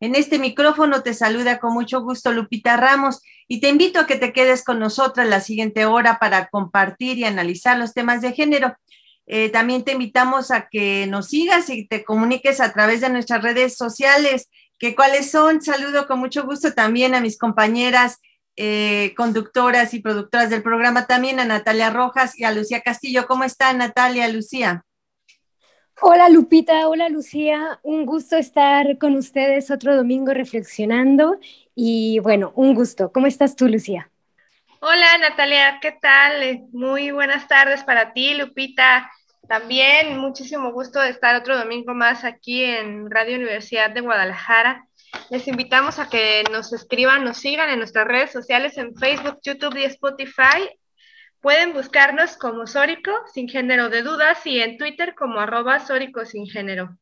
En este micrófono te saluda con mucho gusto Lupita Ramos y te invito a que te quedes con nosotras la siguiente hora para compartir y analizar los temas de género. Eh, también te invitamos a que nos sigas y te comuniques a través de nuestras redes sociales, que cuáles son. Saludo con mucho gusto también a mis compañeras eh, conductoras y productoras del programa, también a Natalia Rojas y a Lucía Castillo. ¿Cómo está Natalia, Lucía? Hola Lupita, hola Lucía, un gusto estar con ustedes otro domingo reflexionando y bueno, un gusto. ¿Cómo estás tú, Lucía? Hola Natalia, ¿qué tal? Muy buenas tardes para ti, Lupita. También muchísimo gusto de estar otro domingo más aquí en Radio Universidad de Guadalajara. Les invitamos a que nos escriban, nos sigan en nuestras redes sociales en Facebook, YouTube y Spotify Pueden buscarnos como Sórico sin género de dudas y en Twitter como arroba Sórico sin género.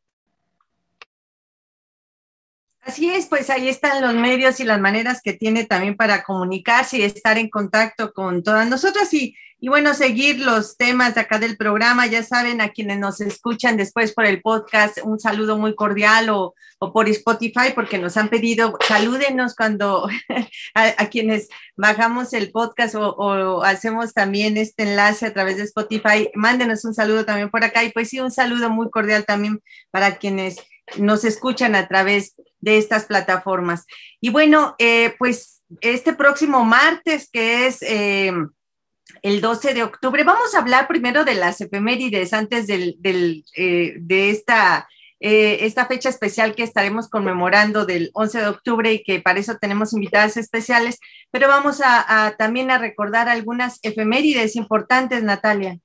Así es, pues ahí están los medios y las maneras que tiene también para comunicarse y estar en contacto con todas nosotras y y bueno, seguir los temas de acá del programa. Ya saben, a quienes nos escuchan después por el podcast, un saludo muy cordial o, por Spotify, porque nos han pedido, salúdenos cuando a, quienes bajamos el podcast o, hacemos también este enlace a través de Spotify, mándenos un saludo también por acá. Y pues sí, un saludo muy cordial también para quienes nos escuchan a través de estas plataformas. Y bueno, eh, pues este próximo martes, que es... Eh, el 12 de octubre. Vamos a hablar primero de las efemérides antes del, eh, de esta, eh, esta fecha especial que estaremos conmemorando del 11 de octubre y que para eso tenemos invitadas especiales, pero vamos a también a recordar algunas efemérides importantes, Natalia.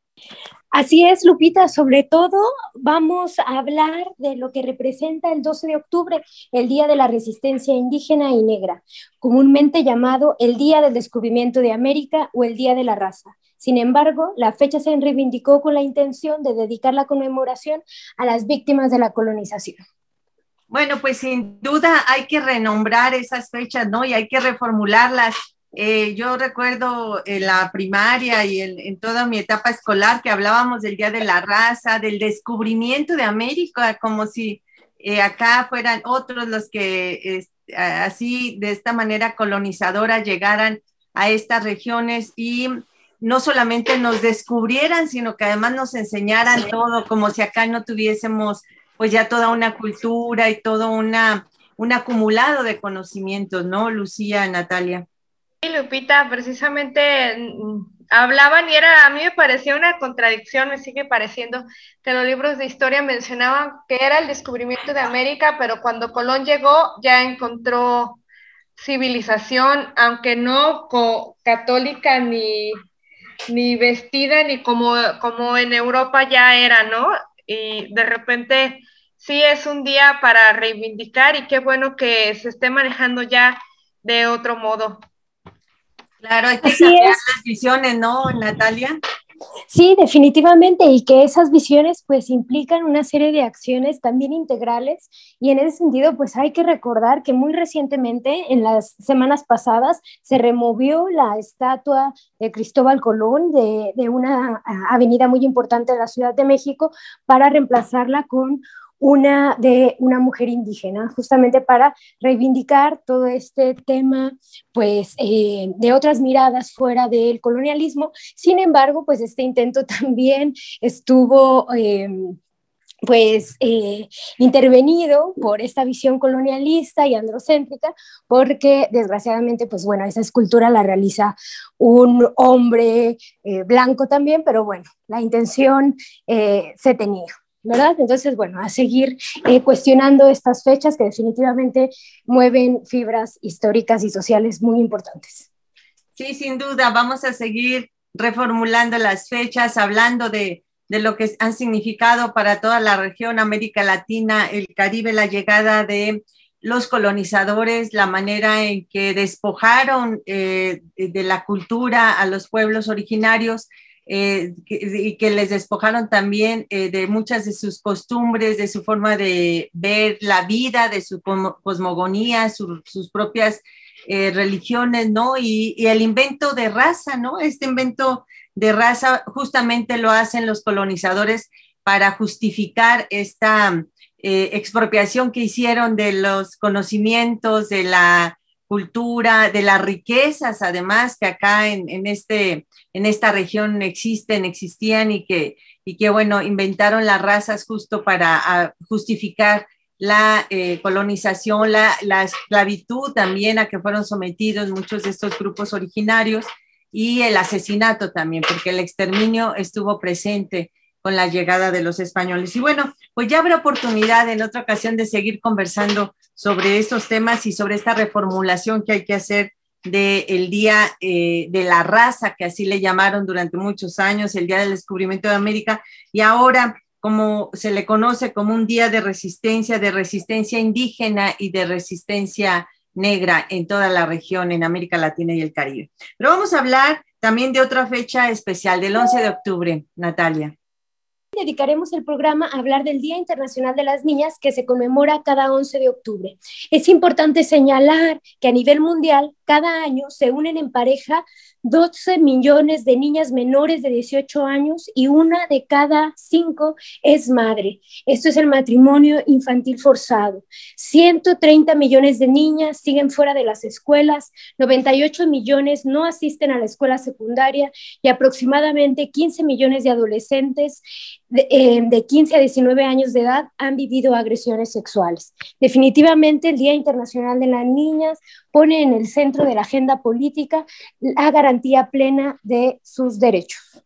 Así es, Lupita, sobre todo vamos a hablar de lo que representa el 12 de octubre, el Día de la Resistencia Indígena y Negra, comúnmente llamado el Día del Descubrimiento de América o el Día de la Raza. Sin embargo, la fecha se reivindicó con la intención de dedicar la conmemoración a las víctimas de la colonización. Bueno, pues sin duda hay que renombrar esas fechas, ¿no? Y hay que reformularlas eh, yo recuerdo en la primaria y en, toda mi etapa escolar que hablábamos del Día de la Raza, del descubrimiento de América, como si eh, acá fueran otros los que así, de esta manera colonizadora, llegaran a estas regiones y no solamente nos descubrieran, sino que además nos enseñaran todo, como si acá no tuviésemos pues ya toda una cultura y todo una, un acumulado de conocimientos, ¿no, Lucía, Natalia? Lupita, precisamente mm, hablaban y era, a mí me parecía una contradicción, me sigue pareciendo que los libros de historia mencionaban que era el descubrimiento de América, pero cuando Colón llegó ya encontró civilización, aunque no católica ni, ni vestida, ni como, como en Europa ya era, ¿no? Y de repente sí es un día para reivindicar y qué bueno que se esté manejando ya de otro modo. Claro, hay que cambiar las visiones, ¿no, Natalia? Sí, definitivamente, y que esas visiones pues implican una serie de acciones también integrales y en ese sentido pues hay que recordar que muy recientemente, en las semanas pasadas, se removió la estatua de Cristóbal Colón de, de una avenida muy importante de la Ciudad de México para reemplazarla con una de una mujer indígena, justamente para reivindicar todo este tema, pues, eh, de otras miradas fuera del colonialismo. Sin embargo, pues este intento también estuvo... Eh, pues eh, intervenido por esta visión colonialista y androcéntrica, porque desgraciadamente, pues bueno, esa escultura la realiza un hombre blanco también, pero bueno, la intención se tenía. ¿Verdad? Entonces, bueno, a seguir eh, cuestionando estas fechas que definitivamente mueven fibras históricas y sociales muy importantes. Sí, sin duda, vamos a seguir reformulando las fechas, hablando de, de lo que han significado para toda la región, América Latina, el Caribe, la llegada de los colonizadores, la manera en que despojaron eh, de la cultura a los pueblos originarios eh, y que les despojaron también eh, de muchas de sus costumbres, de su forma de ver la vida, de su cosmogonía, sus propias eh, religiones, ¿no? Y, y, el invento de raza, ¿no? Este invento de raza justamente lo hacen los colonizadores para justificar esta expropiación que hicieron de los conocimientos, de la cultura, de las riquezas, además, que acá en, este, en esta región existen, existían y que, y que, bueno, inventaron las razas justo para justificar la eh, colonización, la, la, esclavitud también a que fueron sometidos muchos de estos grupos originarios y el asesinato también, porque el exterminio estuvo presente con la llegada de los españoles. Y bueno, pues ya habrá oportunidad en otra ocasión de seguir conversando sobre estos temas y sobre esta reformulación que hay que hacer del Día eh, de la Raza, que así le llamaron durante muchos años, el Día del Descubrimiento de América, y ahora como se le conoce como un día de resistencia, de resistencia indígena y de resistencia negra en toda la región, en América Latina y el Caribe. Pero vamos a hablar también de otra fecha especial, del 11 de octubre, Natalia dedicaremos el programa a hablar del Día Internacional de las Niñas que se conmemora cada 11 de octubre. Es importante señalar que a nivel mundial cada año se unen en pareja 12 millones de niñas menores de 18 años y una de cada cinco es madre. Esto es el matrimonio infantil forzado. 130 millones de niñas siguen fuera de las escuelas, 98 millones no asisten a la escuela secundaria y aproximadamente 15 millones de adolescentes de, eh, de 15 a 19 años de edad han vivido agresiones sexuales. Definitivamente el Día Internacional de las Niñas pone en el centro de la agenda política la garantía plena de sus derechos.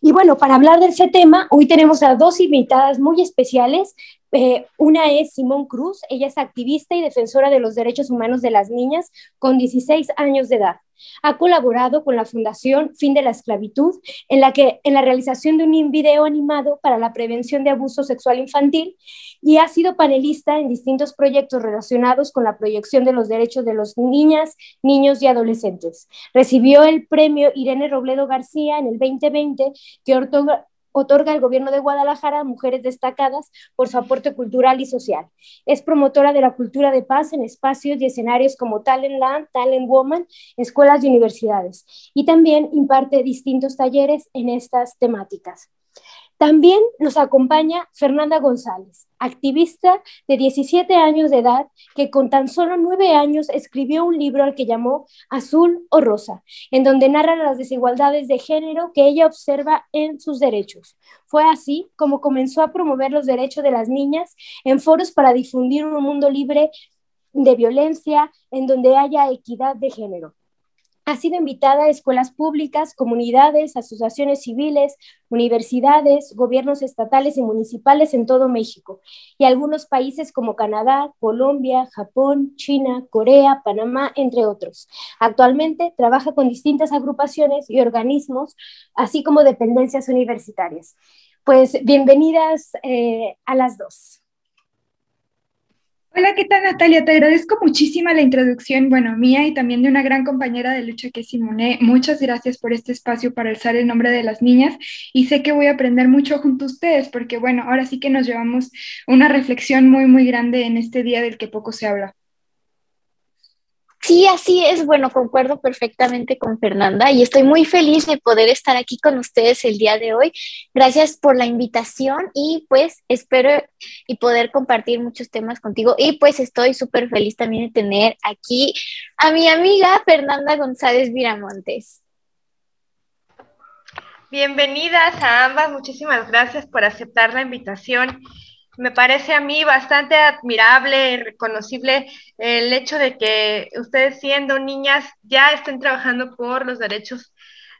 Y bueno, para hablar de ese tema, hoy tenemos a dos invitadas muy especiales. Eh, una es Simón Cruz, ella es activista y defensora de los derechos humanos de las niñas con 16 años de edad. Ha colaborado con la Fundación Fin de la Esclavitud en la, que, en la realización de un video animado para la prevención de abuso sexual infantil y ha sido panelista en distintos proyectos relacionados con la proyección de los derechos de las niñas, niños y adolescentes. Recibió el premio Irene Robledo García en el 2020 que otorga, otorga el gobierno de Guadalajara a mujeres destacadas por su aporte cultural y social. Es promotora de la cultura de paz en espacios y escenarios como Talent Land, Talent Woman, escuelas y universidades. Y también imparte distintos talleres en estas temáticas. También nos acompaña Fernanda González, activista de 17 años de edad que con tan solo nueve años escribió un libro al que llamó Azul o Rosa, en donde narra las desigualdades de género que ella observa en sus derechos. Fue así como comenzó a promover los derechos de las niñas en foros para difundir un mundo libre de violencia en donde haya equidad de género. Ha sido invitada a escuelas públicas, comunidades, asociaciones civiles, universidades, gobiernos estatales y municipales en todo México y algunos países como Canadá, Colombia, Japón, China, Corea, Panamá, entre otros. Actualmente trabaja con distintas agrupaciones y organismos, así como dependencias universitarias. Pues bienvenidas eh, a las dos. Hola, ¿qué tal Natalia? Te agradezco muchísimo la introducción, bueno, mía y también de una gran compañera de lucha que es Simone. Muchas gracias por este espacio para alzar el nombre de las niñas y sé que voy a aprender mucho junto a ustedes porque, bueno, ahora sí que nos llevamos una reflexión muy, muy grande en este día del que poco se habla. Sí, así es. Bueno, concuerdo perfectamente con Fernanda y estoy muy feliz de poder estar aquí con ustedes el día de hoy. Gracias por la invitación y pues espero y poder compartir muchos temas contigo y pues estoy súper feliz también de tener aquí a mi amiga Fernanda González Viramontes. Bienvenidas a ambas, muchísimas gracias por aceptar la invitación me parece a mí bastante admirable reconocible el hecho de que ustedes siendo niñas ya estén trabajando por los derechos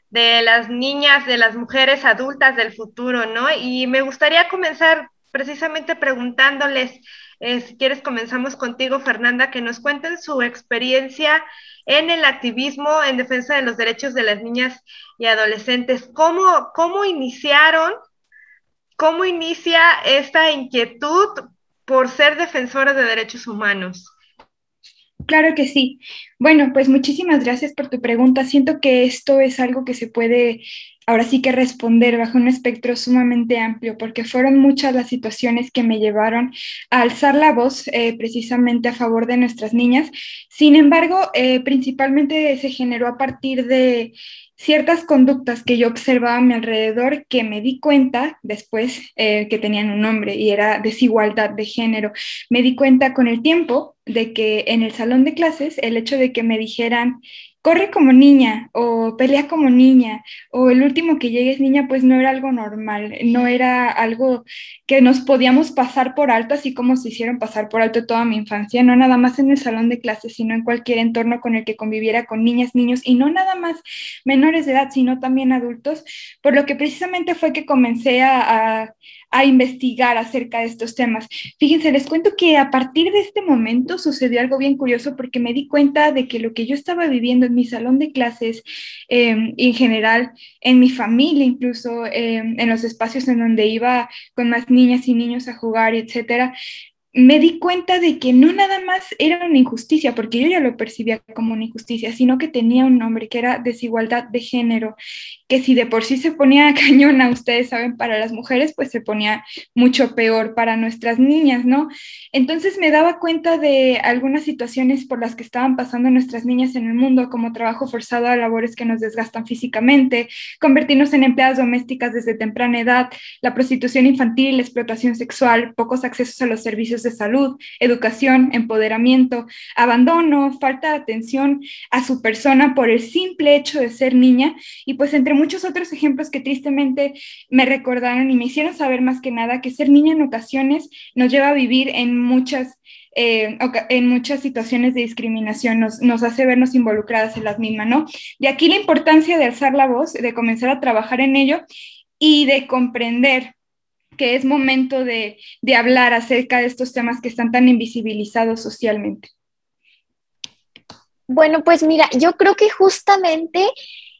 de las niñas, de las mujeres adultas del futuro, ¿no? Y me gustaría comenzar precisamente preguntándoles, eh, si quieres comenzamos contigo, Fernanda, que nos cuenten su experiencia en el activismo en defensa de los derechos de las niñas y adolescentes. ¿Cómo, cómo iniciaron ¿Cómo inicia esta inquietud por ser defensora de derechos humanos? Claro que sí. Bueno, pues muchísimas gracias por tu pregunta. Siento que esto es algo que se puede ahora sí que responder bajo un espectro sumamente amplio, porque fueron muchas las situaciones que me llevaron a alzar la voz eh, precisamente a favor de nuestras niñas. Sin embargo, eh, principalmente se generó a partir de ciertas conductas que yo observaba a mi alrededor que me di cuenta después eh, que tenían un nombre y era desigualdad de género. Me di cuenta con el tiempo de que en el salón de clases el hecho de que me dijeran corre como niña o pelea como niña o el último que llegue es niña, pues no era algo normal, no era algo que nos podíamos pasar por alto, así como se hicieron pasar por alto toda mi infancia, no nada más en el salón de clases, sino en cualquier entorno con el que conviviera con niñas, niños y no nada más menores de edad, sino también adultos, por lo que precisamente fue que comencé a, a investigar acerca de estos temas. Fíjense, les cuento que a partir de este momento sucedió algo bien curioso porque me di cuenta de que lo que yo estaba viviendo en mi salón de clases, em, en general, en mi familia, incluso em, en los espacios en donde iba con más niñas y niños a jugar, etcétera, me di cuenta de que no nada más era una injusticia, porque yo ya lo percibía como una injusticia, sino que tenía un nombre, que era desigualdad de género, que si de por sí se ponía cañona, ustedes saben, para las mujeres, pues se ponía mucho peor para nuestras niñas, ¿no? Entonces me daba cuenta de algunas situaciones por las que estaban pasando nuestras niñas en el mundo, como trabajo forzado a labores que nos desgastan físicamente, convertirnos en empleadas domésticas desde temprana edad, la prostitución infantil, la explotación sexual, pocos accesos a los servicios de salud, educación, empoderamiento, abandono, falta de atención a su persona por el simple hecho de ser niña y pues entre muchos otros ejemplos que tristemente me recordaron y me hicieron saber más que nada que ser niña en ocasiones nos lleva a vivir en muchas eh, en muchas situaciones de discriminación nos, nos, hace vernos involucradas en las mismas, ¿no? De aquí la importancia de alzar la voz, de comenzar a trabajar en ello y de comprender que es momento de, hablar acerca de estos temas que están tan invisibilizados socialmente. Bueno, pues mira, yo creo que justamente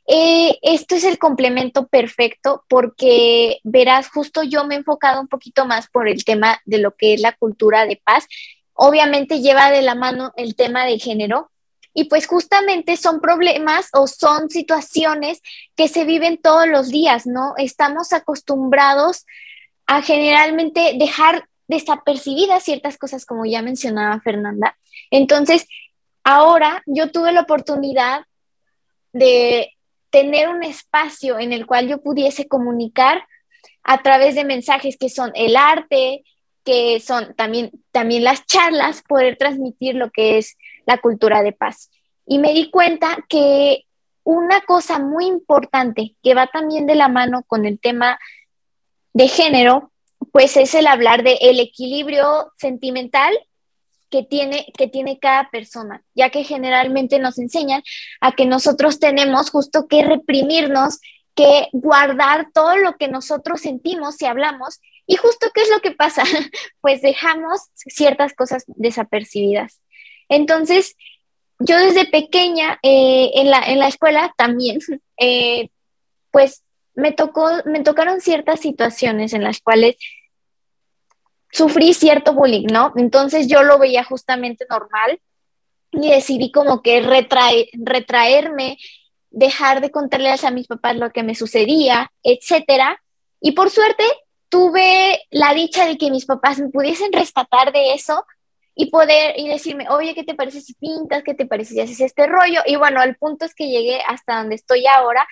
eh, esto es el complemento perfecto porque verás, justo yo me he enfocado un poquito más por el tema de lo que es la cultura de paz. Obviamente lleva de la mano el tema de género y pues justamente son problemas o son situaciones que se viven todos los días, ¿no? Estamos acostumbrados a generalmente dejar desapercibidas ciertas cosas, como ya mencionaba Fernanda. Entonces, ahora yo tuve la oportunidad de tener un espacio en el cual yo pudiese comunicar a través de mensajes que son el arte, que son también, también las charlas, poder transmitir lo que es la cultura de paz. Y me di cuenta que una cosa muy importante que va también de la mano con el tema de género, pues es el hablar de el equilibrio sentimental que tiene, que tiene cada persona, ya que generalmente nos enseñan a que nosotros tenemos justo que reprimirnos, que guardar todo lo que nosotros sentimos y hablamos. Y justo qué es lo que pasa, pues dejamos ciertas cosas desapercibidas. Entonces, yo desde pequeña eh, en, la, en la escuela también, eh, pues me, tocó, me tocaron ciertas situaciones en las cuales sufrí cierto bullying, ¿no? Entonces yo lo veía justamente normal y decidí como que retraerme, dejar de contarles a mis papás lo que me sucedía, etcétera. Y por suerte tuve la dicha de que mis papás me pudiesen rescatar de eso y poder y decirme, oye, ¿qué te parece si pintas? ¿Qué te parece si haces este rollo? Y bueno, el punto es que llegué hasta donde estoy ahora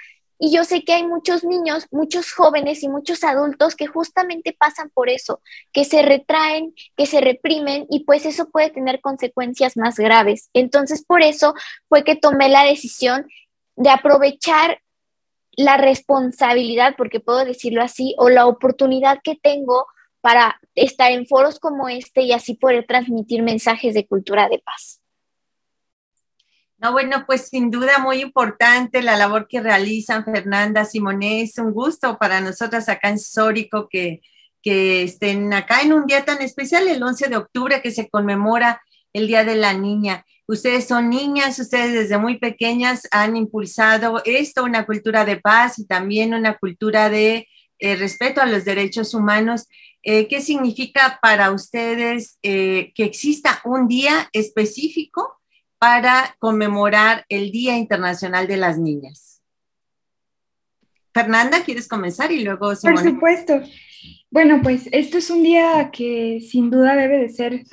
y yo sé que hay muchos niños, muchos jóvenes y muchos adultos que justamente pasan por eso, que se retraen, que se reprimen y pues eso puede tener consecuencias más graves. Entonces, por eso fue que tomé la decisión de aprovechar la responsabilidad, porque puedo decirlo así, o la oportunidad que tengo para estar en foros como este y así poder transmitir mensajes de cultura de paz. No, bueno, pues sin duda muy importante la labor que realizan Fernanda Simoné. Es un gusto para nosotras acá en Sórico que, que estén acá en un día tan especial, el 11 de octubre, que se conmemora el Día de la Niña. Ustedes son niñas, ustedes desde muy pequeñas han impulsado esto, una cultura de paz y también una cultura de eh, respeto a los derechos humanos. Eh, ¿Qué significa para ustedes eh, que exista un día específico para conmemorar el Día Internacional de las Niñas? Fernanda, ¿quieres comenzar? Y luego Por supuesto. Bueno, pues esto es un día que sin duda debe de ser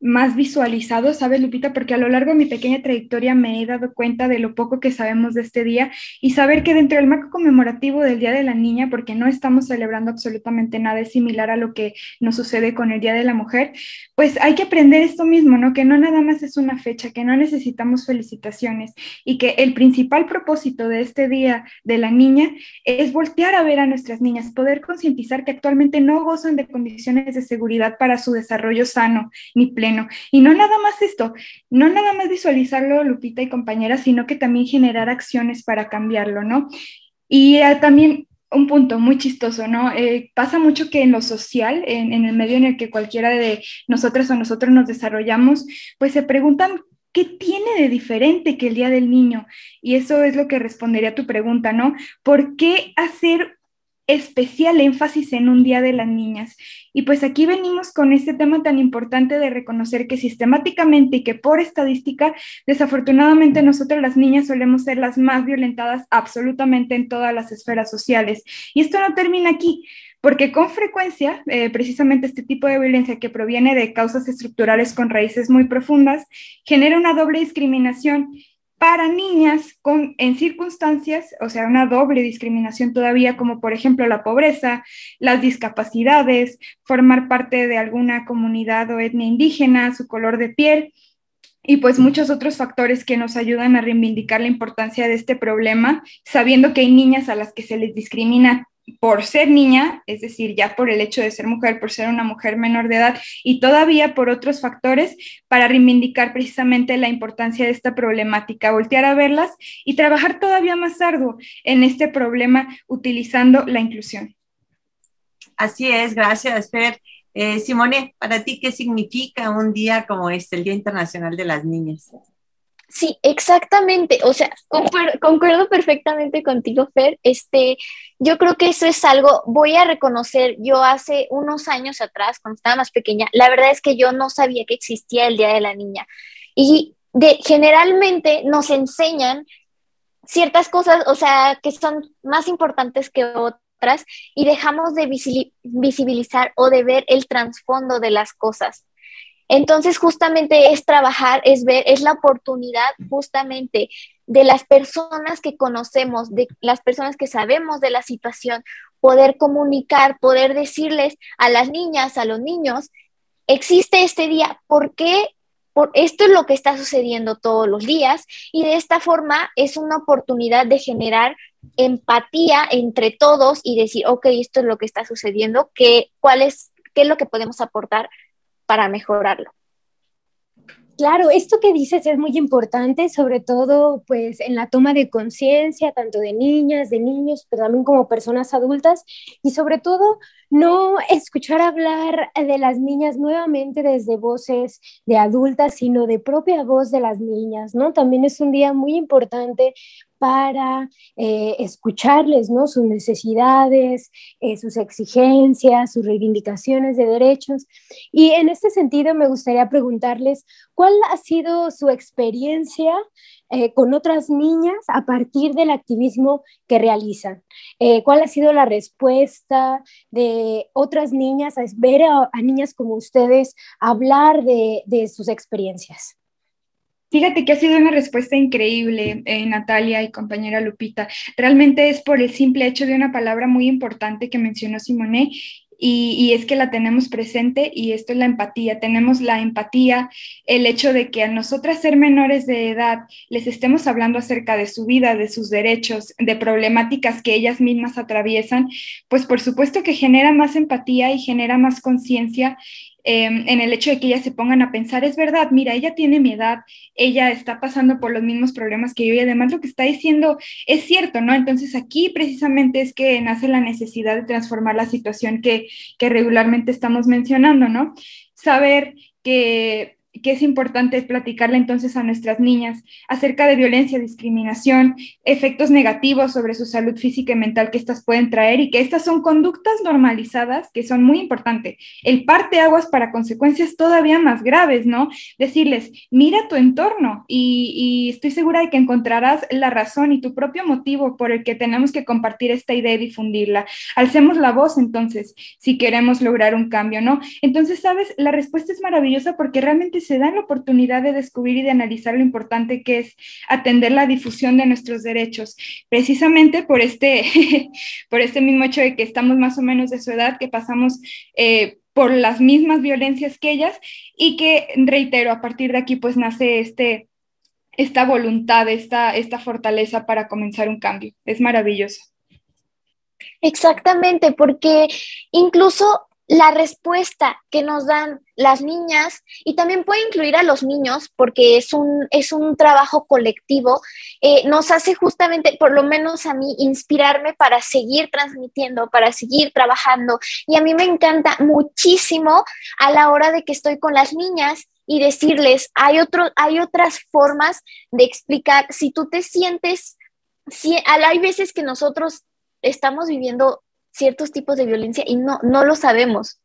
más visualizado, ¿sabes, Lupita? Porque a lo largo de mi pequeña trayectoria me he dado cuenta de lo poco que sabemos de este día y saber que dentro del marco conmemorativo del Día de la Niña, porque no estamos celebrando absolutamente nada similar a lo que nos sucede con el Día de la Mujer, pues hay que aprender esto mismo, ¿no? Que no nada más es una fecha, que no necesitamos felicitaciones y que el principal propósito de este Día de la Niña es voltear a ver a nuestras niñas, poder concientizar que actualmente no gozan de condiciones de seguridad para su desarrollo sano ni pleno y no nada más esto, no nada más visualizarlo, Lupita y compañeras, sino que también generar acciones para cambiarlo, ¿no? Y eh, también un punto muy chistoso, ¿no? Eh, pasa mucho que en lo social, en, en, el medio en el que cualquiera de nosotras o nosotros nos desarrollamos, pues se preguntan ¿qué tiene de diferente que el Día del Niño? Y eso es lo que respondería a tu pregunta, ¿no? ¿Por qué hacer especial énfasis en un Día de las Niñas. Y pues aquí venimos con este tema tan importante de reconocer que sistemáticamente y que por estadística, desafortunadamente nosotros las niñas solemos ser las más violentadas absolutamente en todas las esferas sociales. Y esto no termina aquí. Porque con frecuencia, eh, precisamente este tipo de violencia que proviene de causas estructurales con raíces muy profundas, genera una doble discriminación para niñas con, en circunstancias, o sea, una doble discriminación todavía, como por ejemplo la pobreza, las discapacidades, formar parte de alguna comunidad o etnia indígena, su color de piel y pues muchos otros factores que nos ayudan a reivindicar la importancia de este problema, sabiendo que hay niñas a las que se les discrimina por ser niña, es decir, ya por el hecho de ser mujer, por ser una mujer menor de edad y todavía por otros factores para reivindicar precisamente la importancia de esta problemática, voltear a verlas y trabajar todavía más arduo en este problema utilizando la inclusión. Así es, gracias, Fer. Eh, Simone, para ti, ¿qué significa un día como este, el Día Internacional de las Niñas? Sí, exactamente. O sea, concuerdo, perfectamente contigo, Fer. Este, yo creo que eso es algo, voy a reconocer, yo hace unos años atrás, cuando estaba más pequeña, la verdad es que yo no sabía que existía el Día de la Niña. Y de, generalmente nos enseñan ciertas cosas, o sea, que son más importantes que otras y dejamos de visibilizar o de ver el trasfondo de las cosas. Entonces, justamente es trabajar, es ver, es la oportunidad justamente de las personas que conocemos, de las personas que sabemos de la situación, poder comunicar, poder decirles a las niñas, a los niños, existe este día, ¿por qué? Por, esto es lo que está sucediendo todos los días y de esta forma es una oportunidad de generar empatía entre todos y decir, ok, esto es lo que está sucediendo, ¿qué, cuál es, qué es lo que podemos aportar para mejorarlo. Claro, esto que dices es muy importante, sobre todo pues en la toma de conciencia, tanto de niñas, de niños, pero también como personas adultas, y sobre todo no escuchar hablar de las niñas nuevamente desde voces de adultas, sino de propia voz de las niñas, ¿no? También es un día muy importante para eh, escucharles, ¿no? Sus necesidades, eh, sus exigencias, sus reivindicaciones de derechos. Y en este sentido me gustaría preguntarles, ¿cuál ha sido su experiencia eh, con otras niñas a partir del activismo que realizan? ¿Cuál ha sido la respuesta de otras niñas a ver a, niñas como ustedes hablar de, de sus experiencias? Fíjate que ha sido una respuesta increíble, eh, Natalia y compañera Lupita. Realmente es por el simple hecho de una palabra muy importante que mencionó Simone y, y, es que la tenemos presente y esto es la empatía. Tenemos la empatía, el hecho de que a nosotras ser menores de edad les estemos hablando acerca de su vida, de sus derechos, de problemáticas que ellas mismas atraviesan, pues por supuesto que genera más empatía y genera más conciencia Em, en el hecho de que ellas se pongan a pensar, es verdad, mira, ella tiene mi edad, ella está pasando por los mismos problemas que yo y además lo que está diciendo es cierto, ¿no? Entonces aquí precisamente es que nace la necesidad de transformar la situación que, que regularmente estamos mencionando, ¿no? Saber que que es importante platicarle entonces a nuestras niñas acerca de violencia, discriminación, efectos negativos sobre su salud física y mental que estas pueden traer y que estas son conductas normalizadas que son muy importantes. El parte aguas para consecuencias todavía más graves, ¿no? Decirles, mira tu entorno y, y estoy segura de que encontrarás la razón y tu propio motivo por el que tenemos que compartir esta idea y difundirla. Alcemos la voz entonces si queremos lograr un cambio, ¿no? Entonces, sabes, la respuesta es maravillosa porque realmente se dan la oportunidad de descubrir y de analizar lo importante que es atender la difusión de nuestros derechos, precisamente por este, por este mismo hecho de que estamos más o menos de su edad, que pasamos eh, por las mismas violencias que ellas y que, reitero, a partir de aquí pues nace este, esta voluntad, esta, esta fortaleza para comenzar un cambio. Es maravilloso. Exactamente, porque incluso la respuesta que nos dan las niñas y también puede incluir a los niños porque es un, es un trabajo colectivo, eh, nos hace justamente, por lo menos a mí, inspirarme para seguir transmitiendo, para seguir trabajando. Y a mí me encanta muchísimo a la hora de que estoy con las niñas y decirles, hay, otro, hay otras formas de explicar, si tú te sientes, si, hay veces que nosotros estamos viviendo ciertos tipos de violencia y no, no lo sabemos.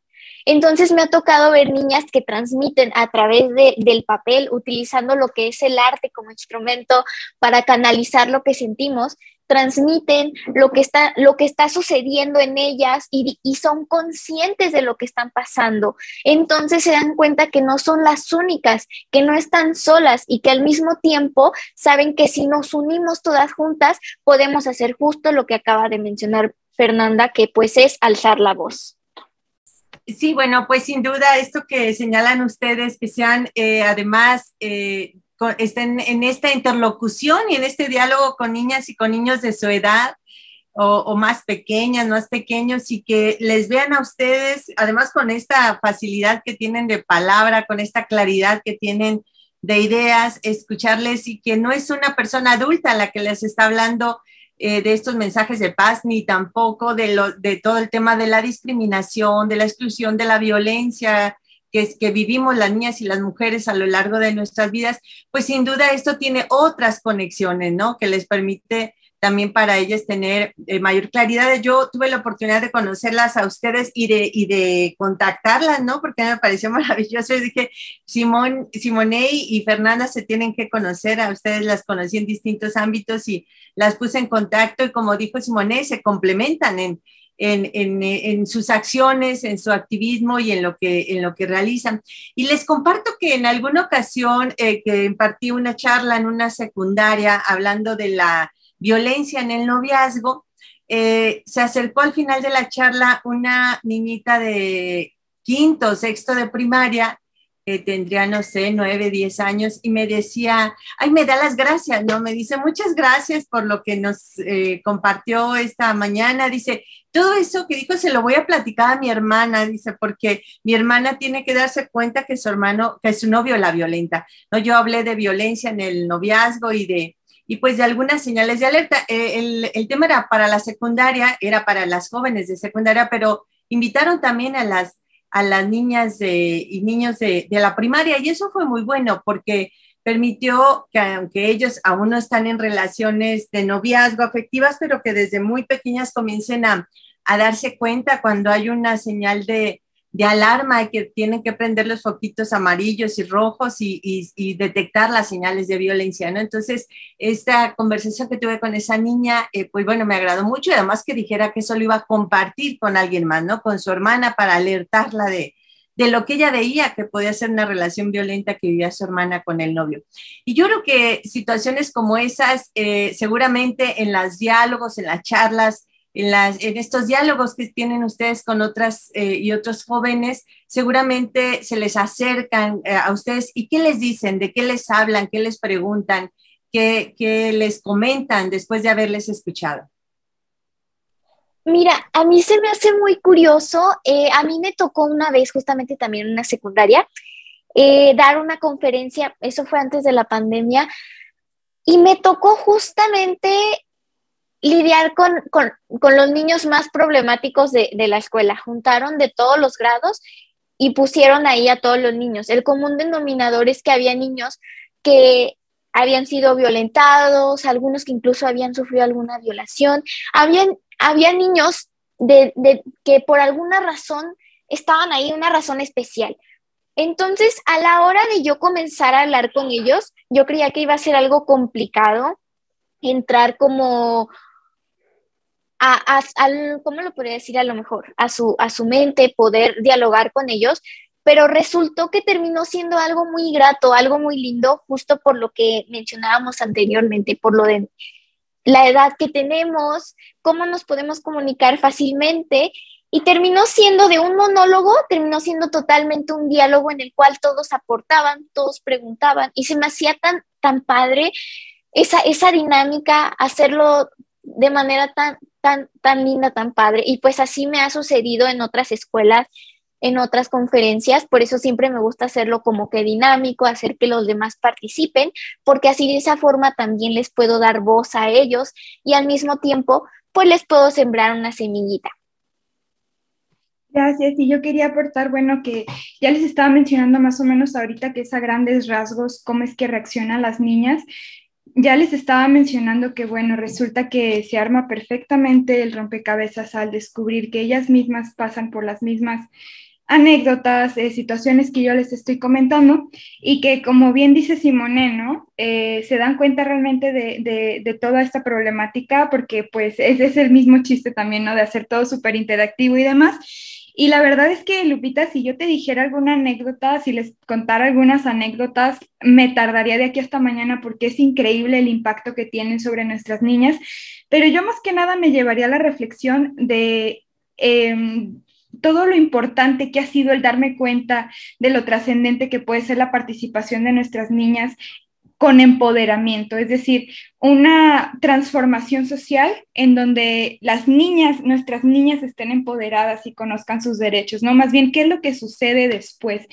Entonces me ha tocado ver niñas que transmiten a través de, del papel, utilizando lo que es el arte como instrumento para canalizar lo que sentimos, transmiten lo que está, lo que está sucediendo en ellas y, y, son conscientes de lo que están pasando. Entonces se dan cuenta que no son las únicas, que no están solas y que al mismo tiempo saben que si nos unimos todas juntas podemos hacer justo lo que acaba de mencionar Fernanda, que pues es alzar la voz. Sí, bueno, pues sin duda esto que señalan ustedes, que sean eh, además, eh, estén en esta interlocución y en este diálogo con niñas y con niños de su edad o, más pequeñas, más pequeños, y que les vean a ustedes, además con esta facilidad que tienen de palabra, con esta claridad que tienen de ideas, escucharles y que no es una persona adulta la que les está hablando eh, de estos mensajes de paz, ni tampoco de, lo, de todo el tema de la discriminación, de la exclusión, de la violencia que, es, que vivimos las niñas y las mujeres a lo largo de nuestras vidas, pues sin duda esto tiene otras conexiones, ¿no? Que les permite también para ellas tener eh, mayor claridad. Yo tuve la oportunidad de conocerlas a ustedes y de, y de contactarlas, ¿no? Porque me pareció maravilloso. Y dije, Simón, Simone y Fernanda se tienen que conocer, a ustedes las conocí en distintos ámbitos y las puse en contacto y como dijo Simone, se complementan en, en, en, en, sus acciones, en su activismo y en lo que, en lo que realizan. Y les comparto que en alguna ocasión eh, que impartí una charla en una secundaria hablando de la violencia en el noviazgo, eh, se acercó al final de la charla una niñita de quinto, sexto de primaria, que tendría, no sé, nueve, diez años, y me decía, ay, me da las gracias, ¿no? Me dice, muchas gracias por lo que nos eh, compartió esta mañana. Dice, todo eso que dijo se lo voy a platicar a mi hermana, dice, porque mi hermana tiene que darse cuenta que su hermano, que su novio la violenta. No, yo hablé de violencia en el noviazgo y de y pues de algunas señales de alerta. Eh, el, tema era para la secundaria, era para las jóvenes de secundaria, pero invitaron también a las, a las niñas y niños de, la primaria y eso fue muy bueno porque permitió que aunque ellos aún no están en relaciones de noviazgo afectivas, pero que desde muy pequeñas comiencen a, a darse cuenta cuando hay una señal de, de alarma que tienen que prender los foquitos amarillos y rojos y, y, detectar las señales de violencia, ¿no? Entonces, esta conversación que tuve con esa niña, eh, pues bueno, me agradó mucho y además que dijera que eso lo iba a compartir con alguien más, ¿no? Con su hermana para alertarla de, de lo que ella veía que podía ser una relación violenta que vivía su hermana con el novio. Y yo creo que situaciones como esas, eh, seguramente en los diálogos, en las charlas, en, estos diálogos que tienen ustedes con otras eh, y otros jóvenes, seguramente se les acercan eh, a ustedes y qué les dicen, de qué les hablan, qué les preguntan, qué, les comentan después de haberles escuchado. Mira, a mí se me hace muy curioso. Eh, a mí me tocó una vez, justamente también en una secundaria, dar una conferencia, eso fue antes de la pandemia, y me tocó justamente lidiar con, los niños más problemáticos de, la escuela. Juntaron de todos los grados y pusieron ahí a todos los niños. El común denominador es que había niños que habían sido violentados, algunos que incluso habían sufrido alguna violación. Habían, había niños de, que por alguna razón estaban ahí, una razón especial. Entonces, a la hora de yo comenzar a hablar con ellos, yo creía que iba a ser algo complicado entrar como a, ¿cómo lo podría decir a lo mejor? A su, a su mente, poder dialogar con ellos, pero resultó que terminó siendo algo muy grato, algo muy lindo, justo por lo que mencionábamos anteriormente, por lo de la edad que tenemos, cómo nos podemos comunicar fácilmente, y terminó siendo de un monólogo, terminó siendo totalmente un diálogo en el cual todos aportaban, todos preguntaban, y se me hacía tan, tan padre esa, esa dinámica, hacerlo de manera tan, tan, tan linda, tan padre. Y pues así me ha sucedido en otras escuelas, en otras conferencias, por eso siempre me gusta hacerlo como que dinámico, hacer que los demás participen, porque así de esa forma también les puedo dar voz a ellos y al mismo tiempo pues les puedo sembrar una semillita. Gracias. Y yo quería aportar, bueno, que ya les estaba mencionando más o menos ahorita que es a grandes rasgos cómo es que reaccionan las niñas ya les estaba mencionando que, bueno, resulta que se arma perfectamente el rompecabezas al descubrir que ellas mismas pasan por las mismas anécdotas, eh, situaciones que yo les estoy comentando y que, como bien dice Simone, ¿no? Eh, se dan cuenta realmente de, de, toda esta problemática porque, pues, ese es el mismo chiste también, ¿no? De hacer todo súper interactivo y demás. Y la verdad es que, Lupita, si yo te dijera alguna anécdota, si les contara algunas anécdotas, me tardaría de aquí hasta mañana porque es increíble el impacto que tienen sobre nuestras niñas. Pero yo más que nada me llevaría a la reflexión de... Em, todo lo importante que ha sido el darme cuenta de lo trascendente que puede ser la participación de nuestras niñas con empoderamiento, es decir, una transformación social en donde las niñas, nuestras niñas estén empoderadas y conozcan sus derechos, ¿no? Más bien, ¿qué es lo que sucede después?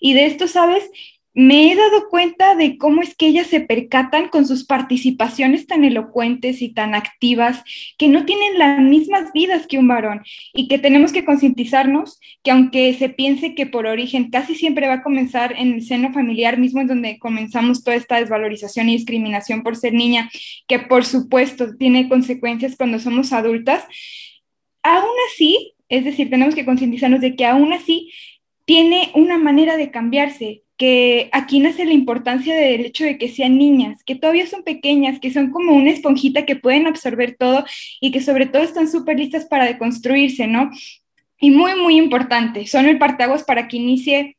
Y de esto, ¿sabes? Me he dado cuenta de cómo es que ellas se percatan con sus participaciones tan elocuentes y tan activas, que no tienen las mismas vidas que un varón y que tenemos que concientizarnos que aunque se piense que por origen casi siempre va a comenzar en el seno familiar mismo en donde comenzamos toda esta desvalorización y discriminación por ser niña, que por supuesto tiene consecuencias cuando somos adultas, aún así, es decir, tenemos que concientizarnos de que aún así tiene una manera de cambiarse, que aquí nace la importancia del hecho de que sean niñas, que todavía son pequeñas, que son como una esponjita que pueden absorber todo y que sobre todo están súper listas para deconstruirse, ¿no? Y muy, muy importante, son el partaguas para que inicie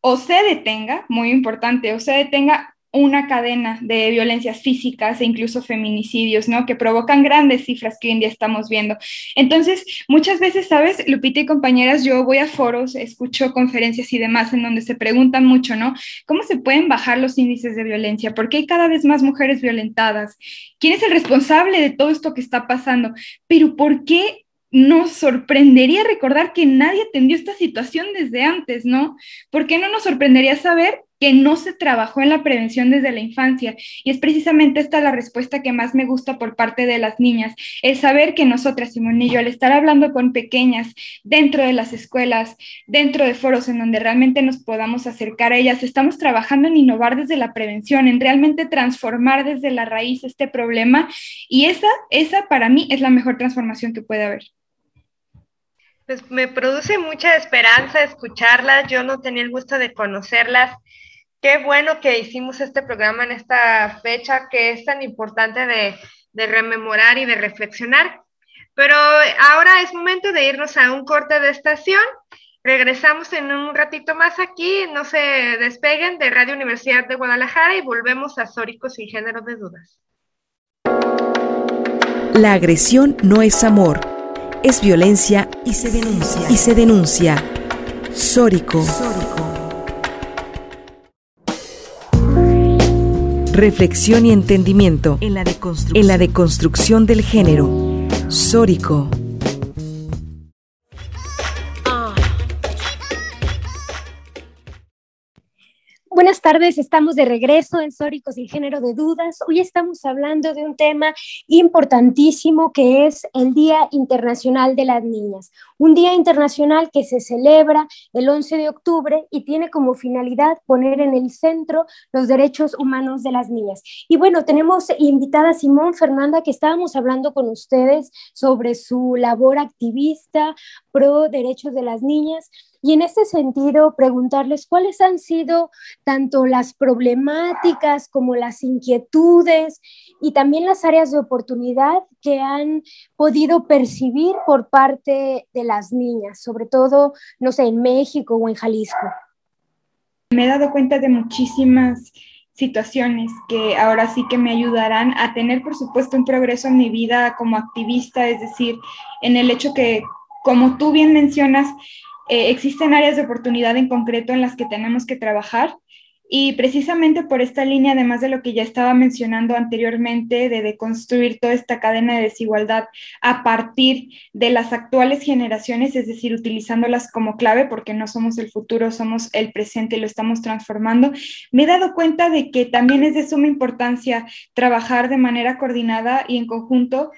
o se detenga, muy importante, o se detenga una cadena de violencias físicas e incluso feminicidios, ¿no? Que provocan grandes cifras que hoy en día estamos viendo. Entonces, muchas veces, ¿sabes? Lupita y compañeras, yo voy a foros, escucho conferencias y demás en donde se preguntan mucho, ¿no? ¿Cómo se pueden bajar los índices de violencia? ¿Por qué hay cada vez más mujeres violentadas? ¿Quién es el responsable de todo esto que está pasando? Pero ¿por qué nos sorprendería recordar que nadie atendió esta situación desde antes, ¿no? ¿Por qué no nos sorprendería saber que no se trabajó en la prevención desde la infancia. Y es precisamente esta la respuesta que más me gusta por parte de las niñas, el saber que nosotras, Simón y yo, al estar hablando con pequeñas dentro de las escuelas, dentro de foros en donde realmente nos podamos acercar a ellas, estamos trabajando en innovar desde la prevención, en realmente transformar desde la raíz este problema. Y esa, esa para mí es la mejor transformación que puede haber. Pues me produce mucha esperanza escucharlas. Yo no tenía el gusto de conocerlas. Qué bueno que hicimos este programa en esta fecha que es tan importante de, de rememorar y de reflexionar. Pero ahora es momento de irnos a un corte de estación. Regresamos en un ratito más aquí, no se despeguen de Radio Universidad de Guadalajara y volvemos a Sóricos sin género de dudas. La agresión no es amor es violencia y se denuncia. Y se denuncia. Sórico. Reflexión y entendimiento en la, en la deconstrucción del género. Sórico. Buenas tardes, estamos de regreso en Sóricos y Género de Dudas. Hoy estamos hablando de un tema importantísimo que es el Día Internacional de las Niñas. Un día internacional que se celebra el 11 de octubre y tiene como finalidad poner en el centro los derechos humanos de las niñas. Y bueno, tenemos invitada Simón Fernanda que estábamos hablando con ustedes sobre su labor activista pro derechos de las niñas. Y en este sentido, preguntarles cuáles han sido tanto las problemáticas como las inquietudes y también las áreas de oportunidad que han podido percibir por parte de las niñas, sobre todo, no sé, en México o en Jalisco. Me he dado cuenta de muchísimas situaciones que ahora sí que me ayudarán a tener, por supuesto, un progreso en mi vida como activista, es decir, en el hecho que, como tú bien mencionas, eh, existen áreas de oportunidad en concreto en las que tenemos que trabajar. Y precisamente por esta línea, además de lo que ya estaba mencionando anteriormente, de deconstruir toda esta cadena de desigualdad a partir de las actuales generaciones, es decir, utilizándolas como clave, porque no somos el futuro, somos el presente y lo estamos transformando, me he dado cuenta de que también es de suma importancia trabajar de manera coordinada y en conjunto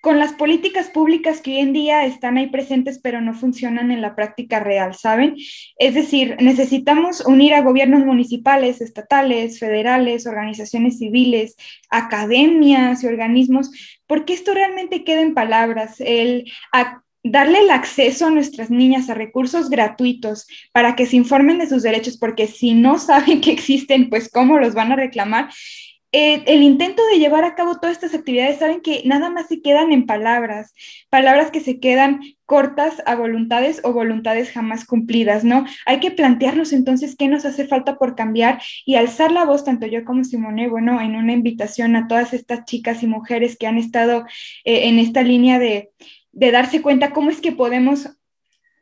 con las políticas públicas que hoy en día están ahí presentes pero no funcionan en la práctica real, ¿saben? Es decir, necesitamos unir a gobiernos municipales, estatales, federales, organizaciones civiles, academias y organismos, porque esto realmente queda en palabras, el darle el acceso a nuestras niñas a recursos gratuitos para que se informen de sus derechos, porque si no saben que existen, pues cómo los van a reclamar eh, el intento de llevar a cabo todas estas actividades, saben que nada más se quedan en palabras, palabras que se quedan cortas a voluntades o voluntades jamás cumplidas, ¿no? Hay que plantearnos entonces qué nos hace falta por cambiar y alzar la voz, tanto yo como Simone, bueno, en una invitación a todas estas chicas y mujeres que han estado eh, en esta línea de, de darse cuenta cómo es que podemos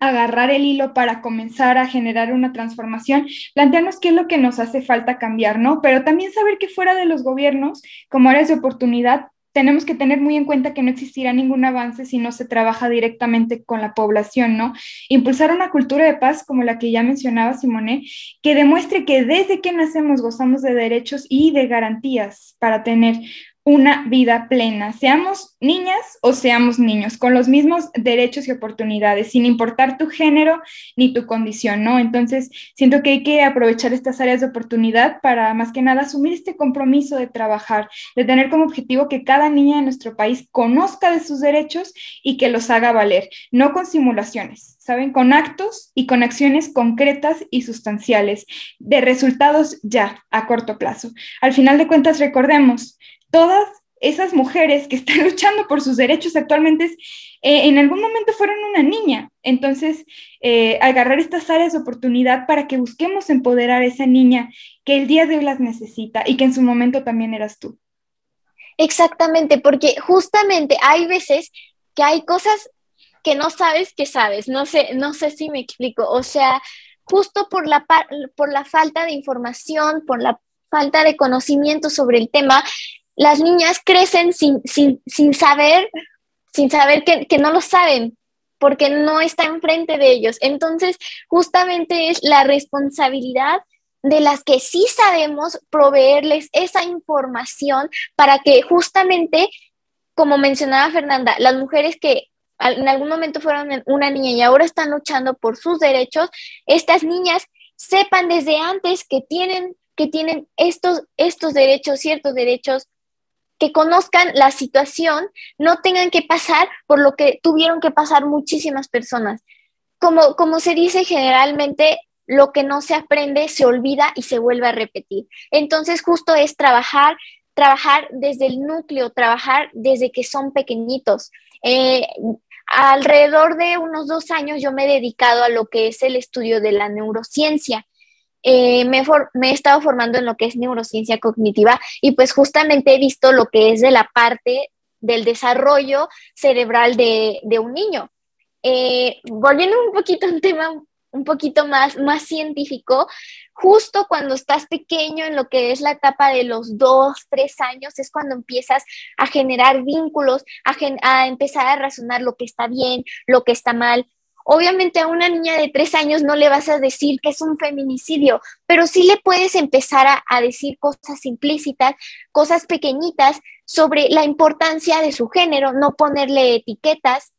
agarrar el hilo para comenzar a generar una transformación, plantearnos qué es lo que nos hace falta cambiar, ¿no? Pero también saber que fuera de los gobiernos, como áreas de oportunidad, tenemos que tener muy en cuenta que no existirá ningún avance si no se trabaja directamente con la población, ¿no? Impulsar una cultura de paz como la que ya mencionaba Simone, que demuestre que desde que nacemos gozamos de derechos y de garantías para tener una vida plena, seamos niñas o seamos niños, con los mismos derechos y oportunidades, sin importar tu género ni tu condición, ¿no? Entonces, siento que hay que aprovechar estas áreas de oportunidad para, más que nada, asumir este compromiso de trabajar, de tener como objetivo que cada niña de nuestro país conozca de sus derechos y que los haga valer, no con simulaciones, ¿saben? Con actos y con acciones concretas y sustanciales, de resultados ya a corto plazo. Al final de cuentas, recordemos, todas esas mujeres que están luchando por sus derechos actualmente eh, en algún momento fueron una niña. Entonces, eh, agarrar estas áreas de oportunidad para que busquemos empoderar a esa niña que el día de hoy las necesita y que en su momento también eras tú. Exactamente, porque justamente hay veces que hay cosas que no sabes que sabes. No sé, no sé si me explico. O sea, justo por la, por la falta de información, por la falta de conocimiento sobre el tema, las niñas crecen sin, sin, saber, sin saber que, que no lo saben, porque no está enfrente de ellos. Entonces, justamente es la responsabilidad de las que sí sabemos proveerles esa información para que justamente, como mencionaba Fernanda, las mujeres que en algún momento fueron una niña y ahora están luchando por sus derechos, estas niñas sepan desde antes que tienen, que tienen estos, estos derechos, ciertos derechos, que conozcan la situación, no tengan que pasar por lo que tuvieron que pasar muchísimas personas. Como, como se dice generalmente, lo que no se aprende se olvida y se vuelve a repetir. Entonces, justo es trabajar, trabajar desde el núcleo, trabajar desde que son pequeñitos. Eh, alrededor de unos dos años yo me he dedicado a lo que es el estudio de la neurociencia. Eh, me, he estado formando en lo que es neurociencia cognitiva y pues justamente he visto lo que es de la parte del desarrollo cerebral de, un niño. Eh, volviendo un poquito a un tema un poquito más, más científico, justo cuando estás pequeño en lo que es la etapa de los dos, tres años, es cuando empiezas a generar vínculos, a empezar a razonar lo que está bien, lo que está mal. Obviamente a una niña de tres años no le vas a decir que es un feminicidio, pero sí le puedes empezar a, decir cosas implícitas, cosas pequeñitas sobre la importancia de su género, no ponerle etiquetas,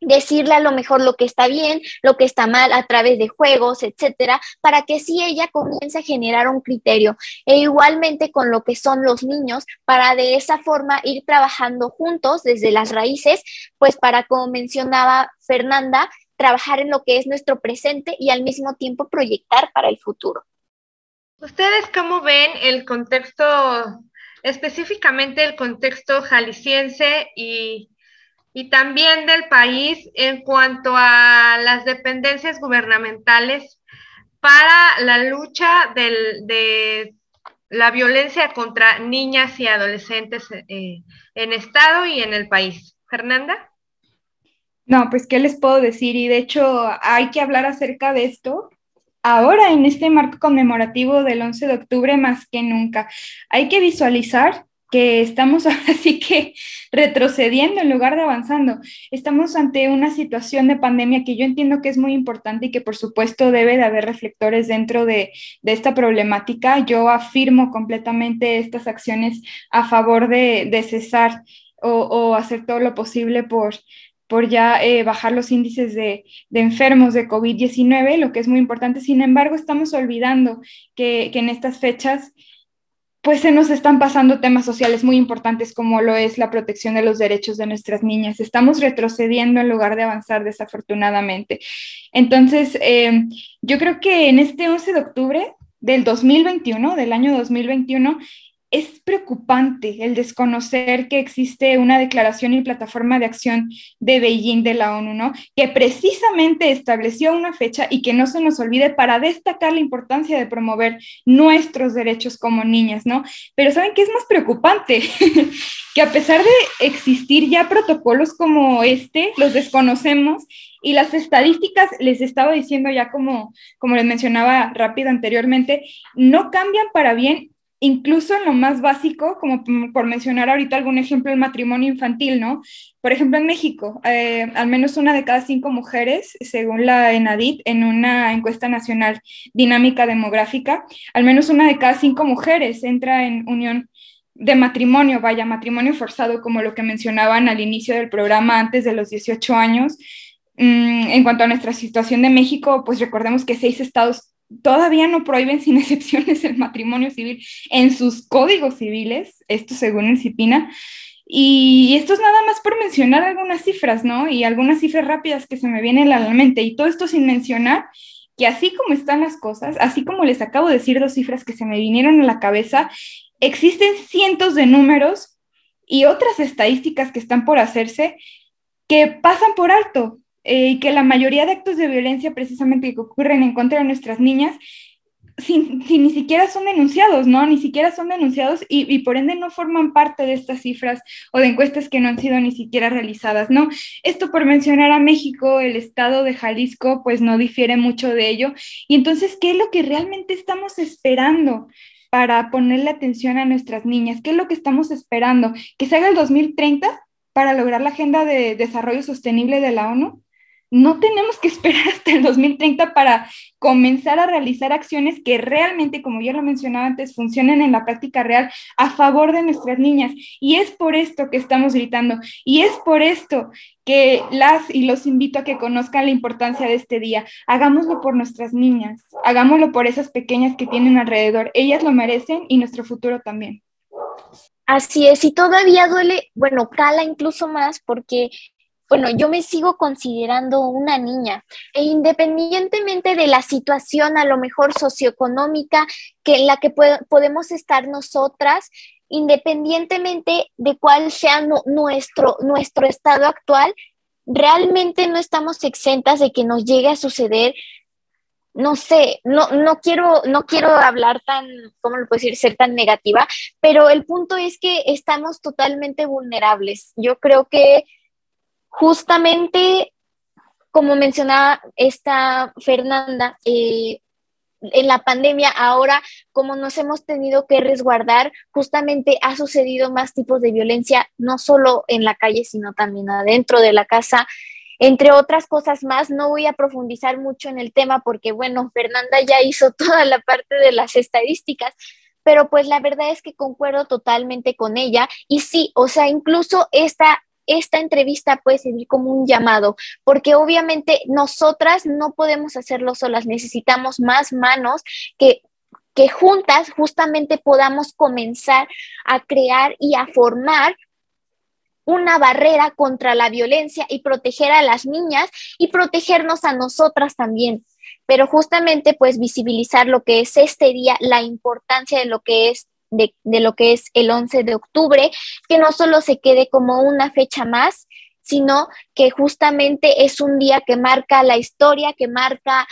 decirle a lo mejor lo que está bien, lo que está mal a través de juegos, etcétera, para que así ella comience a generar un criterio. E igualmente con lo que son los niños, para de esa forma ir trabajando juntos desde las raíces, pues para, como mencionaba Fernanda, trabajar en lo que es nuestro presente y al mismo tiempo proyectar para el futuro. ¿Ustedes cómo ven el contexto, específicamente el contexto jalisciense y y también del país en cuanto a las dependencias gubernamentales para la lucha de la violencia contra niñas y adolescentes eh, en Estado y en el país. Fernanda. No, pues, ¿qué les puedo decir? Y de hecho, hay que hablar acerca de esto ahora en este marco conmemorativo del 11 de octubre más que nunca. Hay que visualizar que estamos así que retrocediendo en lugar de avanzando. Estamos ante una situación de pandemia que yo entiendo que es muy importante y que por supuesto debe de haber reflectores dentro de, esta problemática. Yo afirmo completamente estas acciones a favor de, cesar o, hacer todo lo posible por, por ya eh, bajar los índices de, de enfermos de COVID-19, lo que es muy importante. Sin embargo, estamos olvidando que, que en estas fechas pues se nos están pasando temas sociales muy importantes como lo es la protección de los derechos de nuestras niñas. Estamos retrocediendo en lugar de avanzar desafortunadamente. Entonces, eh, yo creo que en este 11 de octubre del 2021, del año 2021, es preocupante el desconocer que existe una declaración y plataforma de acción de Beijing de la ONU, ¿no? Que precisamente estableció una fecha y que no se nos olvide para destacar la importancia de promover nuestros derechos como niñas, ¿no? Pero ¿saben qué es más preocupante? que a pesar de existir ya protocolos como este, los desconocemos y las estadísticas, les estaba diciendo ya como, como les mencionaba rápido anteriormente, no cambian para bien incluso en lo más básico, como por mencionar ahorita algún ejemplo, el matrimonio infantil, ¿no? Por ejemplo, en México, eh, al menos una de cada cinco mujeres, según la ENADIT, en una encuesta nacional dinámica demográfica, al menos una de cada cinco mujeres entra en unión de matrimonio, vaya, matrimonio forzado, como lo que mencionaban al inicio del programa antes de los 18 años. Mm, en cuanto a nuestra situación de México, pues recordemos que seis estados todavía no prohíben sin excepciones el matrimonio civil en sus códigos civiles, esto según el CIPINA. Y esto es nada más por mencionar algunas cifras, ¿no? Y algunas cifras rápidas que se me vienen a la mente. Y todo esto sin mencionar que así como están las cosas, así como les acabo de decir dos cifras que se me vinieron a la cabeza, existen cientos de números y otras estadísticas que están por hacerse que pasan por alto eh, y que la mayoría de actos de violencia precisamente que ocurren en contra de nuestras niñas, sin, ni siquiera son denunciados, ¿no? Ni siquiera son denunciados y, y, por ende no forman parte de estas cifras o de encuestas que no han sido ni siquiera realizadas, ¿no? Esto por mencionar a México, el estado de Jalisco, pues no difiere mucho de ello. Y entonces, ¿qué es lo que realmente estamos esperando? para ponerle atención a nuestras niñas. ¿Qué es lo que estamos esperando? ¿Que se haga el 2030 para lograr la Agenda de Desarrollo Sostenible de la ONU? No tenemos que esperar hasta el 2030 para comenzar a realizar acciones que realmente, como ya lo mencionaba antes, funcionen en la práctica real a favor de nuestras niñas. Y es por esto que estamos gritando. Y es por esto que las y los invito a que conozcan la importancia de este día. Hagámoslo por nuestras niñas, hagámoslo por esas pequeñas que tienen alrededor. Ellas lo merecen y nuestro futuro también. Así es, y todavía duele, bueno, cala incluso más porque bueno, yo me sigo considerando una niña e independientemente de la situación a lo mejor socioeconómica que en la que podemos estar nosotras, independientemente de cuál sea nuestro, nuestro estado actual, realmente no estamos exentas de que nos llegue a suceder no sé, no, no quiero, no quiero hablar tan, ¿cómo lo puedo decir?, ser tan negativa, pero el punto es que estamos totalmente vulnerables. Yo creo que justamente, como mencionaba esta Fernanda, eh, en la pandemia ahora, como nos hemos tenido que resguardar, justamente ha sucedido más tipos de violencia, no solo en la calle, sino también adentro de la casa. Entre otras cosas más, no voy a profundizar mucho en el tema porque, bueno, Fernanda ya hizo toda la parte de las estadísticas, pero pues la verdad es que concuerdo totalmente con ella. Y sí, o sea, incluso esta esta entrevista puede servir como un llamado, porque obviamente nosotras no podemos hacerlo solas, necesitamos más manos que que juntas justamente podamos comenzar a crear y a formar una barrera contra la violencia y proteger a las niñas y protegernos a nosotras también. Pero justamente pues visibilizar lo que es este día, la importancia de lo que es de, lo que es el 11 de octubre, que no solo se quede como una fecha más, sino que justamente es un día que marca la historia, que marca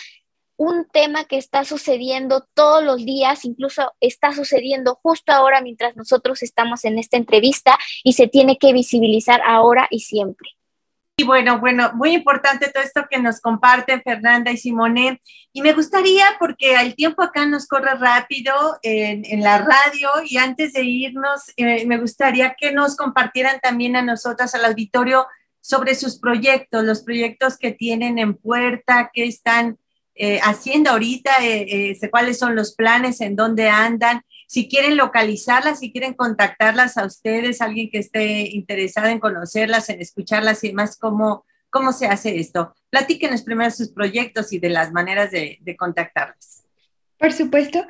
un tema que está sucediendo todos los días, incluso está sucediendo justo ahora mientras nosotros estamos en esta entrevista y se tiene que visibilizar ahora y siempre. Y bueno, bueno, muy importante todo esto que nos comparten Fernanda y Simone. Y me gustaría, porque el tiempo acá nos corre rápido en, la radio, y antes de irnos, eh, me gustaría que nos compartieran también a nosotras, al auditorio, sobre sus proyectos, los proyectos que tienen en puerta, qué están eh, haciendo ahorita, eh, cuáles son los planes, en dónde andan si quieren localizarlas, si quieren contactarlas a ustedes, alguien que esté interesado en conocerlas, en escucharlas y demás, ¿cómo, cómo se hace esto? Platíquenos primero sus proyectos y de las maneras de, de contactarlas. Por supuesto.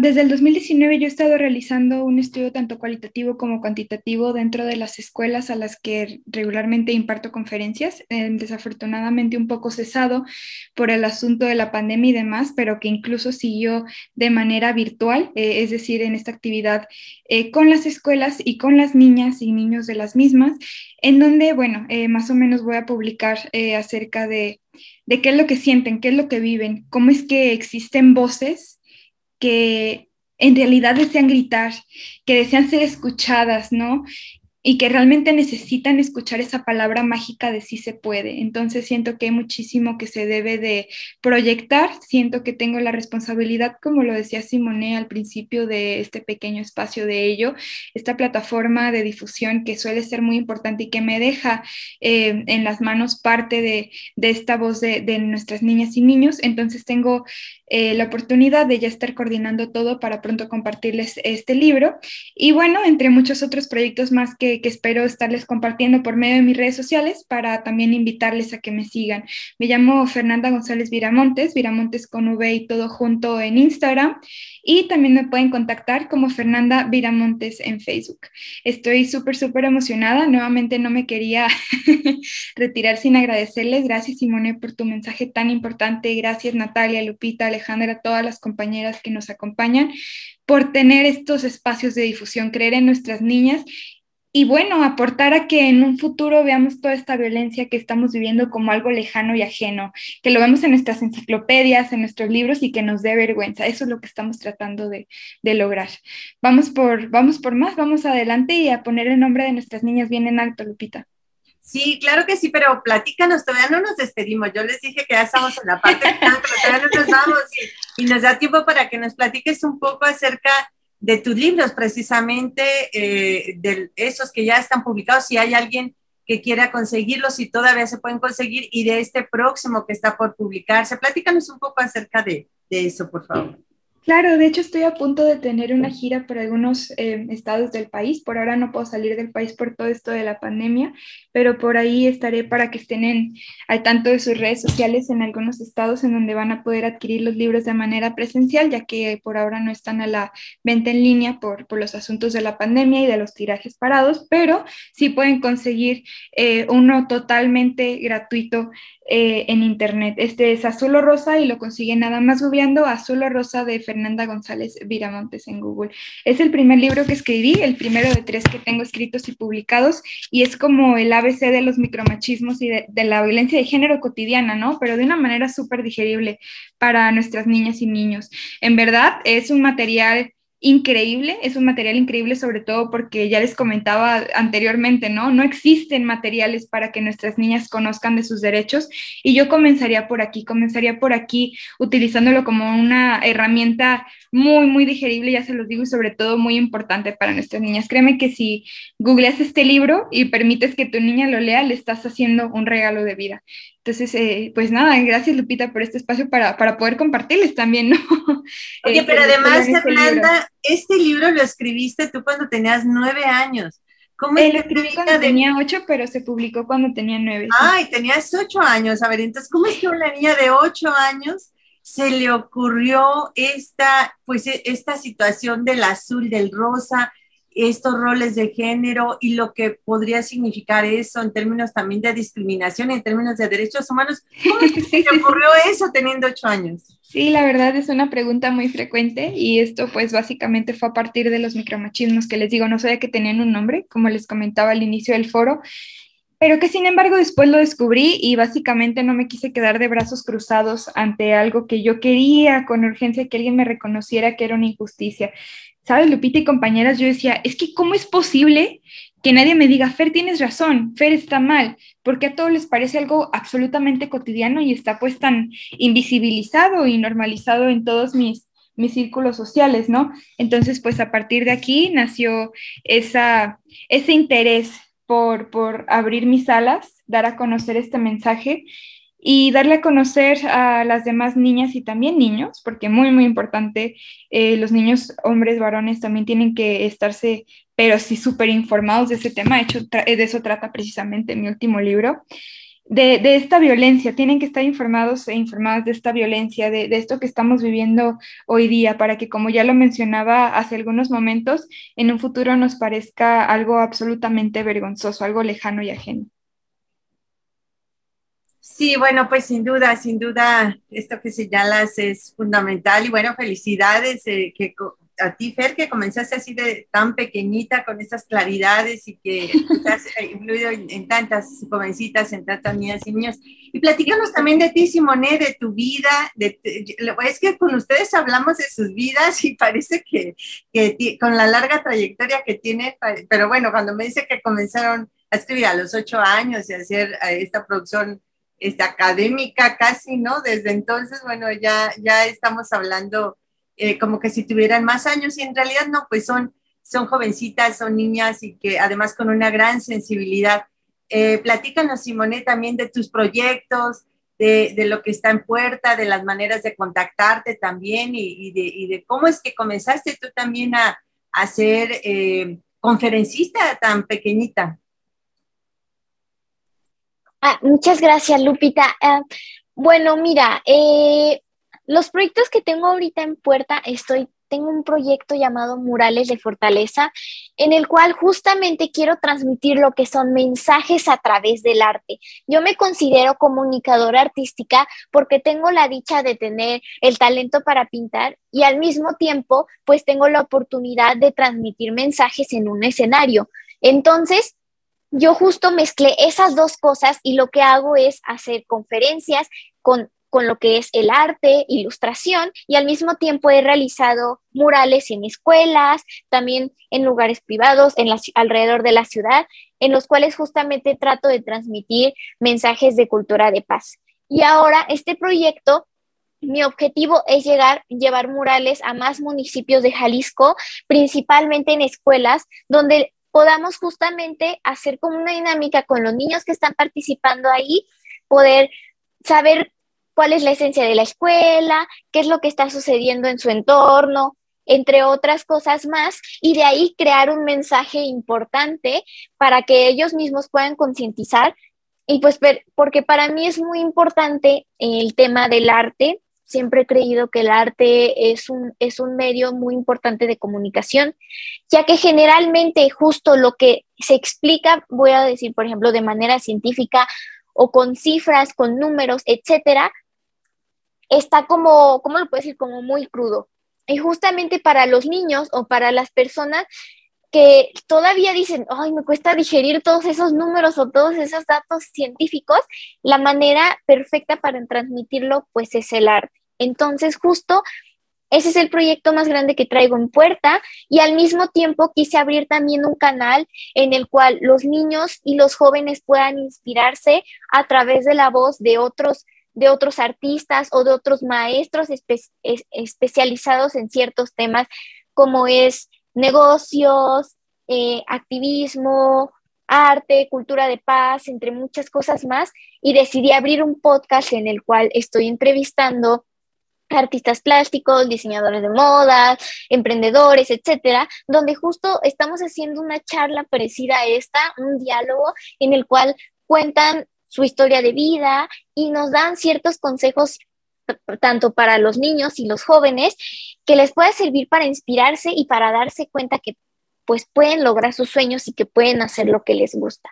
desde el 2019 yo he estado realizando un estudio tanto cualitativo como cuantitativo dentro de las escuelas a las que regularmente imparto conferencias. Eh, desafortunadamente un poco cesado por el asunto de la pandemia y demás, pero que incluso siguió de manera virtual, eh, es decir, en esta actividad eh, con las escuelas y con las niñas y niños de las mismas, en donde, bueno, más o menos voy a publicar acerca de de qué es lo que sienten, qué es lo que viven, cómo es que existen voces que en realidad desean gritar, que desean ser escuchadas, ¿no? Y que realmente necesitan escuchar esa palabra mágica de sí se puede. Entonces siento que hay muchísimo que se debe de proyectar, siento que tengo la responsabilidad, como lo decía Simone al principio de este pequeño espacio de ello, esta plataforma de difusión que suele ser muy importante y que me deja eh, en las manos parte de, esta voz de, de, nuestras niñas y niños. Entonces tengo eh, la oportunidad de ya estar coordinando todo para pronto compartirles este libro. Y bueno, entre muchos otros proyectos más que, que, espero estarles compartiendo por medio de mis redes sociales para también invitarles a que me sigan. Me llamo Fernanda González Viramontes, Viramontes con V y todo junto en Instagram. Y también me pueden contactar como Fernanda Viramontes en Facebook. Estoy súper, súper emocionada. Nuevamente no me quería retirar sin agradecerles. Gracias Simone por tu mensaje tan importante. Gracias Natalia, Lupita, Alejandra, todas las compañeras que nos acompañan por tener estos espacios de difusión, creer en nuestras niñas y bueno, aportar a que en un futuro veamos toda esta violencia que estamos viviendo como algo lejano y ajeno, que lo vemos en nuestras enciclopedias, en nuestros libros y que nos dé vergüenza. Eso es lo que estamos tratando de, lograr. Vamos por, vamos por más, vamos adelante y a poner el nombre de nuestras niñas bien en alto, Lupita. Sí, claro que sí, pero platícanos, todavía no nos despedimos. Yo les dije que ya estamos en la parte final, pero todavía no nos vamos y, nos da tiempo para que nos platiques un poco acerca de tus libros, precisamente, eh, de esos que ya están publicados, si hay alguien que quiera conseguirlo, si todavía se pueden conseguir, y de este próximo que está por publicarse. Platícanos un poco acerca de, de eso, por favor. Claro, de hecho estoy a punto de tener una gira por algunos eh, estados del país. Por ahora no puedo salir del país por todo esto de la pandemia, pero por ahí estaré para que estén en, al tanto de sus redes sociales en algunos estados en donde van a poder adquirir los libros de manera presencial, ya que por ahora no están a la venta en línea por, por los asuntos de la pandemia y de los tirajes parados, pero sí pueden conseguir eh, uno totalmente gratuito eh, en internet. Este es Azul o Rosa y lo consiguen nada más googleando Azul o Rosa de Fernanda González Viramontes en Google. Es el primer libro que escribí, el primero de tres que tengo escritos y publicados, y es como el ABC de los micromachismos y de, de la violencia de género cotidiana, ¿no? Pero de una manera súper digerible para nuestras niñas y niños. En verdad, es un material increíble, es un material increíble sobre todo porque ya les comentaba anteriormente, ¿no? No existen materiales para que nuestras niñas conozcan de sus derechos y yo comenzaría por aquí, comenzaría por aquí utilizándolo como una herramienta muy, muy digerible, ya se los digo, y sobre todo muy importante para nuestras niñas. Créeme que si googleas este libro y permites que tu niña lo lea, le estás haciendo un regalo de vida. Entonces, eh, pues nada, gracias Lupita por este espacio para, para poder compartirles también, ¿no? Oye, pero este, además, Fernanda, este libro lo escribiste tú cuando tenías nueve años. ¿Cómo Él escribí cuando tenía ocho, pero se publicó cuando tenía nueve. Ay, tenías ocho años. A ver, entonces, ¿cómo es que a una niña de ocho años se le ocurrió esta, pues, esta situación del azul, del rosa, estos roles de género y lo que podría significar eso en términos también de discriminación, en términos de derechos humanos. ¿Cómo ocurrió eso teniendo ocho años? Sí, la verdad es una pregunta muy frecuente y esto pues básicamente fue a partir de los micromachismos que les digo, no sabía que tenían un nombre, como les comentaba al inicio del foro, pero que sin embargo después lo descubrí y básicamente no me quise quedar de brazos cruzados ante algo que yo quería con urgencia que alguien me reconociera que era una injusticia. ¿Sabes, Lupita y compañeras? Yo decía, es que ¿cómo es posible que nadie me diga, Fer, tienes razón, Fer está mal? Porque a todos les parece algo absolutamente cotidiano y está pues tan invisibilizado y normalizado en todos mis, mis círculos sociales, ¿no? Entonces, pues a partir de aquí nació esa, ese interés por, por abrir mis alas, dar a conocer este mensaje y darle a conocer a las demás niñas y también niños, porque muy, muy importante, eh, los niños, hombres, varones, también tienen que estarse, pero sí súper informados de ese tema. De hecho, de eso trata precisamente mi último libro. De, de, esta violencia, tienen que estar informados e informadas de esta violencia, de, de, esto que estamos viviendo hoy día, para que, como ya lo mencionaba hace algunos momentos, en un futuro nos parezca algo absolutamente vergonzoso, algo lejano y ajeno. Sí, bueno, pues sin duda, sin duda, esto que señalas es fundamental y bueno, felicidades eh, que a ti, Fer, que comenzaste así de tan pequeñita con estas claridades y que has influido en, tantas jovencitas, en tantas niñas y niños. Y platícanos también de ti, Simone, de tu vida. De, es que con ustedes hablamos de sus vidas y parece que, con la larga trayectoria que tiene, pero bueno, cuando me dice que comenzaron a escribir a los ocho años y a hacer esta producción este, académica casi, ¿no? Desde entonces, bueno, ya, ya estamos hablando eh, como que si tuvieran más años y en realidad no, pues son, son jovencitas, son niñas y que además con una gran sensibilidad. Eh, platícanos, Simone, también de tus proyectos, de, de, lo que está en puerta, de las maneras de contactarte también y, de, y de, cómo es que comenzaste tú también a, a ser eh, conferencista tan pequeñita. Ah, muchas gracias, Lupita. Ah, bueno, mira, eh, los proyectos que tengo ahorita en puerta, estoy, tengo un proyecto llamado Murales de Fortaleza, en el cual justamente quiero transmitir lo que son mensajes a través del arte. Yo me considero comunicadora artística porque tengo la dicha de tener el talento para pintar y al mismo tiempo, pues tengo la oportunidad de transmitir mensajes en un escenario. Entonces, yo justo mezclé esas dos cosas y lo que hago es hacer conferencias con, con lo que es el arte, ilustración y al mismo tiempo he realizado murales en escuelas, también en lugares privados, en alrededor de la ciudad, en los cuales justamente trato de transmitir mensajes de cultura de paz. Y ahora este proyecto mi objetivo es llegar, llevar murales a más municipios de Jalisco, principalmente en escuelas, donde podamos justamente hacer como una dinámica con los niños que están participando ahí, poder saber cuál es la esencia de la escuela, qué es lo que está sucediendo en su entorno, entre otras cosas más, y de ahí crear un mensaje importante para que ellos mismos puedan concientizar. Y pues, porque para mí es muy importante el tema del arte. Siempre he creído que el arte es un, es un medio muy importante de comunicación, ya que generalmente justo lo que se explica, voy a decir, por ejemplo, de manera científica o con cifras, con números, etcétera, está como, ¿cómo lo puedo decir? Como muy crudo. Y justamente para los niños o para las personas que todavía dicen, ay, me cuesta digerir todos esos números o todos esos datos científicos, la manera perfecta para transmitirlo, pues es el arte. Entonces, justo ese es el proyecto más grande que traigo en puerta y al mismo tiempo quise abrir también un canal en el cual los niños y los jóvenes puedan inspirarse a través de la voz de otros de otros artistas o de otros maestros especializados en ciertos temas como es negocios, eh, activismo, arte, cultura de paz, entre muchas cosas más, y decidí abrir un podcast en el cual estoy entrevistando artistas plásticos, diseñadores de moda, emprendedores, etcétera, donde justo estamos haciendo una charla parecida a esta, un diálogo en el cual cuentan su historia de vida y nos dan ciertos consejos tanto para los niños y los jóvenes que les puede servir para inspirarse y para darse cuenta que pues pueden lograr sus sueños y que pueden hacer lo que les gusta.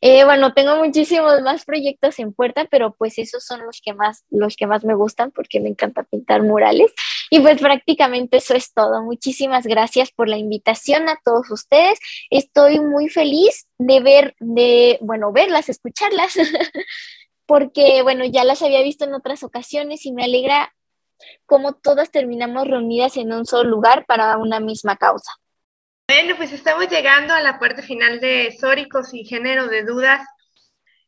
Eh, bueno, tengo muchísimos más proyectos en puerta, pero pues esos son los que más, los que más me gustan porque me encanta pintar murales. Y pues prácticamente eso es todo. Muchísimas gracias por la invitación a todos ustedes. Estoy muy feliz de ver, de, bueno, verlas, escucharlas, porque bueno, ya las había visto en otras ocasiones y me alegra cómo todas terminamos reunidas en un solo lugar para una misma causa. Bueno, pues estamos llegando a la parte final de Sóricos y Género de Dudas,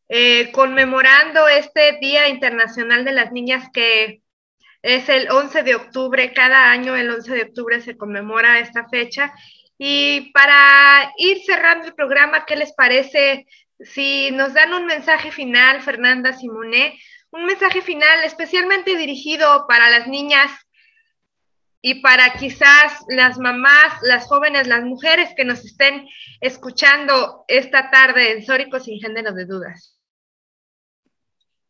eh, conmemorando este Día Internacional de las Niñas que es el 11 de octubre. Cada año el 11 de octubre se conmemora esta fecha. Y para ir cerrando el programa, ¿qué les parece si nos dan un mensaje final, Fernanda Simonet? Un mensaje final especialmente dirigido para las niñas y para quizás las mamás, las jóvenes, las mujeres que nos estén escuchando esta tarde en Sórico sin género de dudas.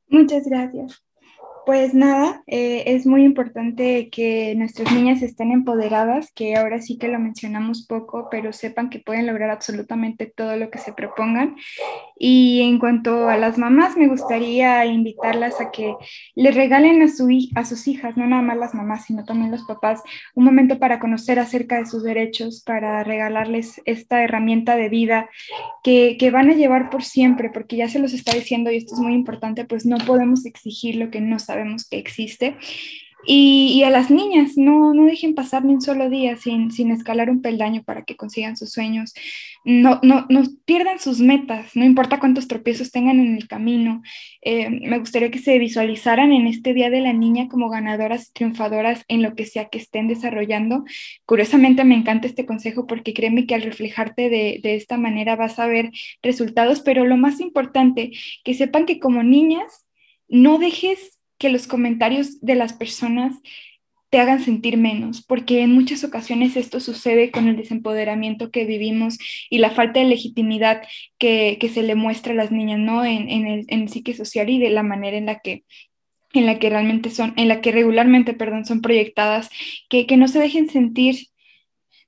Muchas gracias. Pues nada, eh, es muy importante que nuestras niñas estén empoderadas, que ahora sí que lo mencionamos poco, pero sepan que pueden lograr absolutamente todo lo que se propongan. Y en cuanto a las mamás, me gustaría invitarlas a que les regalen a, su, a sus hijas, no nada más las mamás, sino también los papás, un momento para conocer acerca de sus derechos, para regalarles esta herramienta de vida que, que van a llevar por siempre, porque ya se los está diciendo y esto es muy importante, pues no podemos exigir lo que no sabemos sabemos que existe. Y, a las niñas, no, no dejen pasar ni un solo día sin, sin escalar un peldaño para que consigan sus sueños. No, no, no pierdan sus metas, no importa cuántos tropiezos tengan en el camino. Eh, me gustaría que se visualizaran en este Día de la Niña como ganadoras y triunfadoras en lo que sea que estén desarrollando. Curiosamente me encanta este consejo porque créeme que al reflejarte de, de esta manera vas a ver resultados, pero lo más importante, que sepan que como niñas no dejes que los comentarios de las personas te hagan sentir menos, porque en muchas ocasiones esto sucede con el desempoderamiento que vivimos y la falta de legitimidad que, se le muestra a las niñas, ¿no? En, el, en psique social y de la manera en la que en la que realmente son, en la que regularmente, perdón, son proyectadas, que, que no se dejen sentir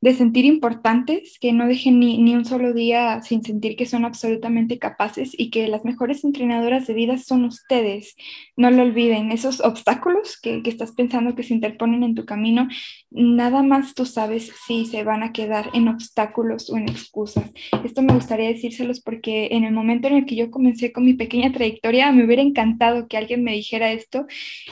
de sentir importantes, que no dejen ni, ni, un solo día sin sentir que son absolutamente capaces y que las mejores entrenadoras de vida son ustedes. No lo olviden, esos obstáculos que, que estás pensando que se interponen en tu camino, nada más tú sabes si se van a quedar en obstáculos o en excusas. Esto me gustaría decírselos porque en el momento en el que yo comencé con mi pequeña trayectoria, me hubiera encantado que alguien me dijera esto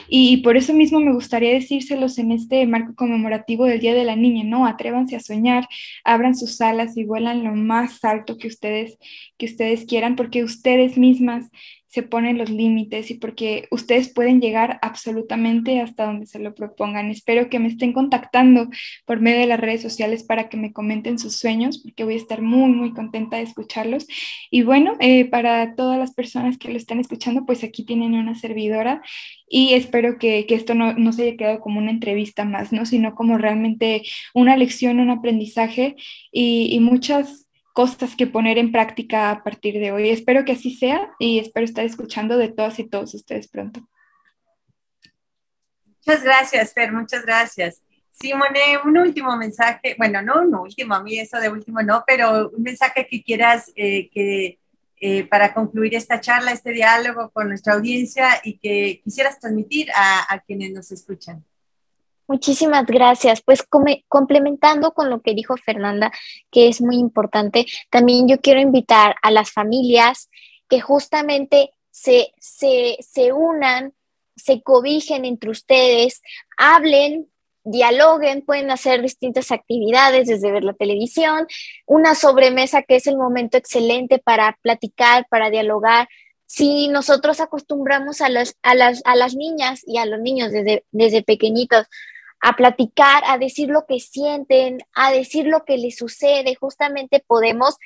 y por eso mismo me gustaría decírselos en este marco conmemorativo del Día de la Niña, ¿no? Atrévanse soñar, abran sus alas y vuelan lo más alto que ustedes, que ustedes quieran, porque ustedes mismas se ponen los límites y porque ustedes pueden llegar absolutamente hasta donde se lo propongan. Espero que me estén contactando por medio de las redes sociales para que me comenten sus sueños, porque voy a estar muy, muy contenta de escucharlos. Y bueno, eh, para todas las personas que lo están escuchando, pues aquí tienen una servidora y espero que, esto no, se haya quedado como una entrevista más, ¿no? sino como realmente una lección, un aprendizaje y, y muchas cosas que poner en práctica a partir de hoy. Espero que así sea y espero estar escuchando de todas y todos ustedes pronto. Muchas gracias, Fer, muchas gracias. Simone, un último mensaje, bueno, no un último, a mí eso de último no, pero un mensaje que quieras eh, que eh, para concluir esta charla, este diálogo con nuestra audiencia y que quisieras transmitir a, a quienes nos escuchan. Muchísimas gracias. Pues complementando con lo que dijo Fernanda, que es muy importante, también yo quiero invitar a las familias que justamente se, se, se unan, se cobijen entre ustedes, hablen, dialoguen, pueden hacer distintas actividades, desde ver la televisión, una sobremesa que es el momento excelente para platicar, para dialogar. Si nosotros acostumbramos a, las, a, las, a las niñas y a los niños desde, desde pequeñitos a platicar, a decir lo que sienten, a decir lo que les sucede, justamente podemos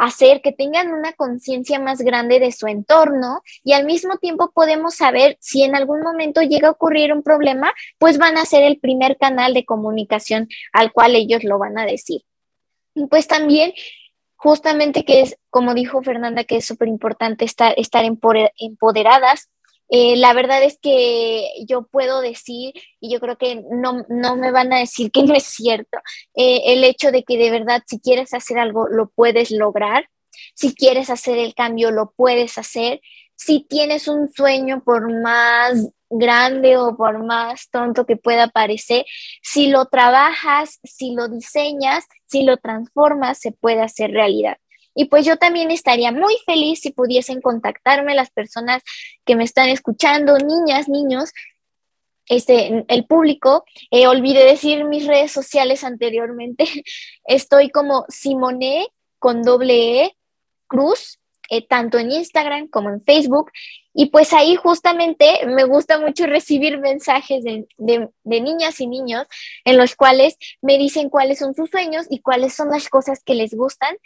hacer que tengan una conciencia más grande de su entorno y al mismo tiempo podemos saber si en algún momento llega a ocurrir un problema, pues van a ser el primer canal de comunicación al cual ellos lo van a decir. Y pues también, justamente que es, como dijo Fernanda, que es súper importante estar, estar empoderadas eh, la verdad es que yo puedo decir, y yo creo que no, no me van a decir que no es cierto, eh, el hecho de que de verdad si quieres hacer algo, lo puedes lograr, si quieres hacer el cambio, lo puedes hacer, si tienes un sueño por más grande o por más tonto que pueda parecer, si lo trabajas, si lo diseñas, si lo transformas, se puede hacer realidad. Y pues yo también estaría muy feliz si pudiesen contactarme las personas que me están escuchando, niñas, niños, este, el público. Eh, olvidé decir mis redes sociales anteriormente. Estoy como Simone con doble E Cruz, eh, tanto en Instagram como en Facebook. Y pues ahí justamente me gusta mucho recibir mensajes de, de, niñas y niños en los cuales me dicen cuáles son sus sueños y cuáles son las cosas que les gustan.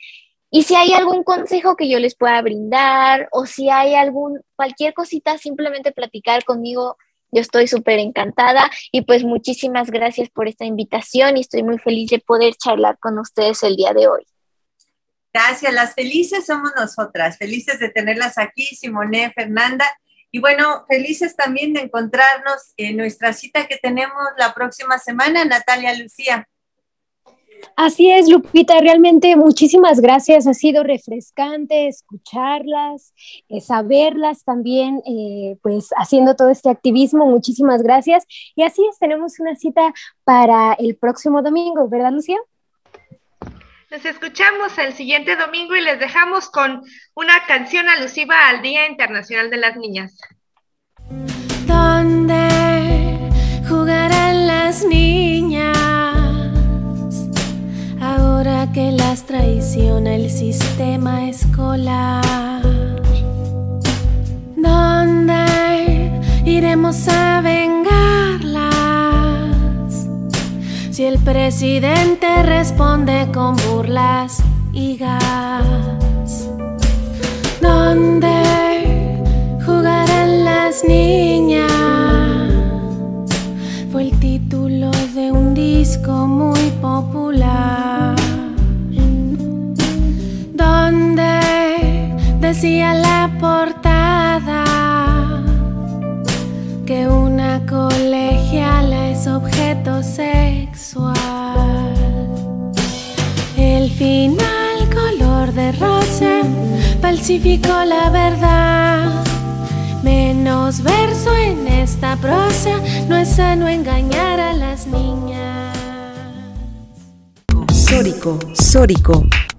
Y si hay algún consejo que yo les pueda brindar o si hay algún, cualquier cosita, simplemente platicar conmigo. Yo estoy súper encantada y pues muchísimas gracias por esta invitación y estoy muy feliz de poder charlar con ustedes el día de hoy. Gracias, las felices somos nosotras, felices de tenerlas aquí, Simone, Fernanda, y bueno, felices también de encontrarnos en nuestra cita que tenemos la próxima semana, Natalia Lucía. Así es, Lupita, realmente muchísimas gracias. Ha sido refrescante escucharlas, eh, saberlas también, eh, pues haciendo todo este activismo. Muchísimas gracias. Y así es, tenemos una cita para el próximo domingo, ¿verdad, Lucía? Nos escuchamos el siguiente domingo y les dejamos con una canción alusiva al Día Internacional de las Niñas. ¿Dónde jugarán las niñas? Que las traiciona el sistema escolar. ¿Dónde iremos a vengarlas? Si el presidente responde con burlas y gas. ¿Dónde jugarán las niñas? Fue el título de un disco muy decía la portada que una colegiala es objeto sexual. El final color de rosa falsificó la verdad. Menos verso en esta prosa, no es sano engañar a las niñas. Sórico, Sórico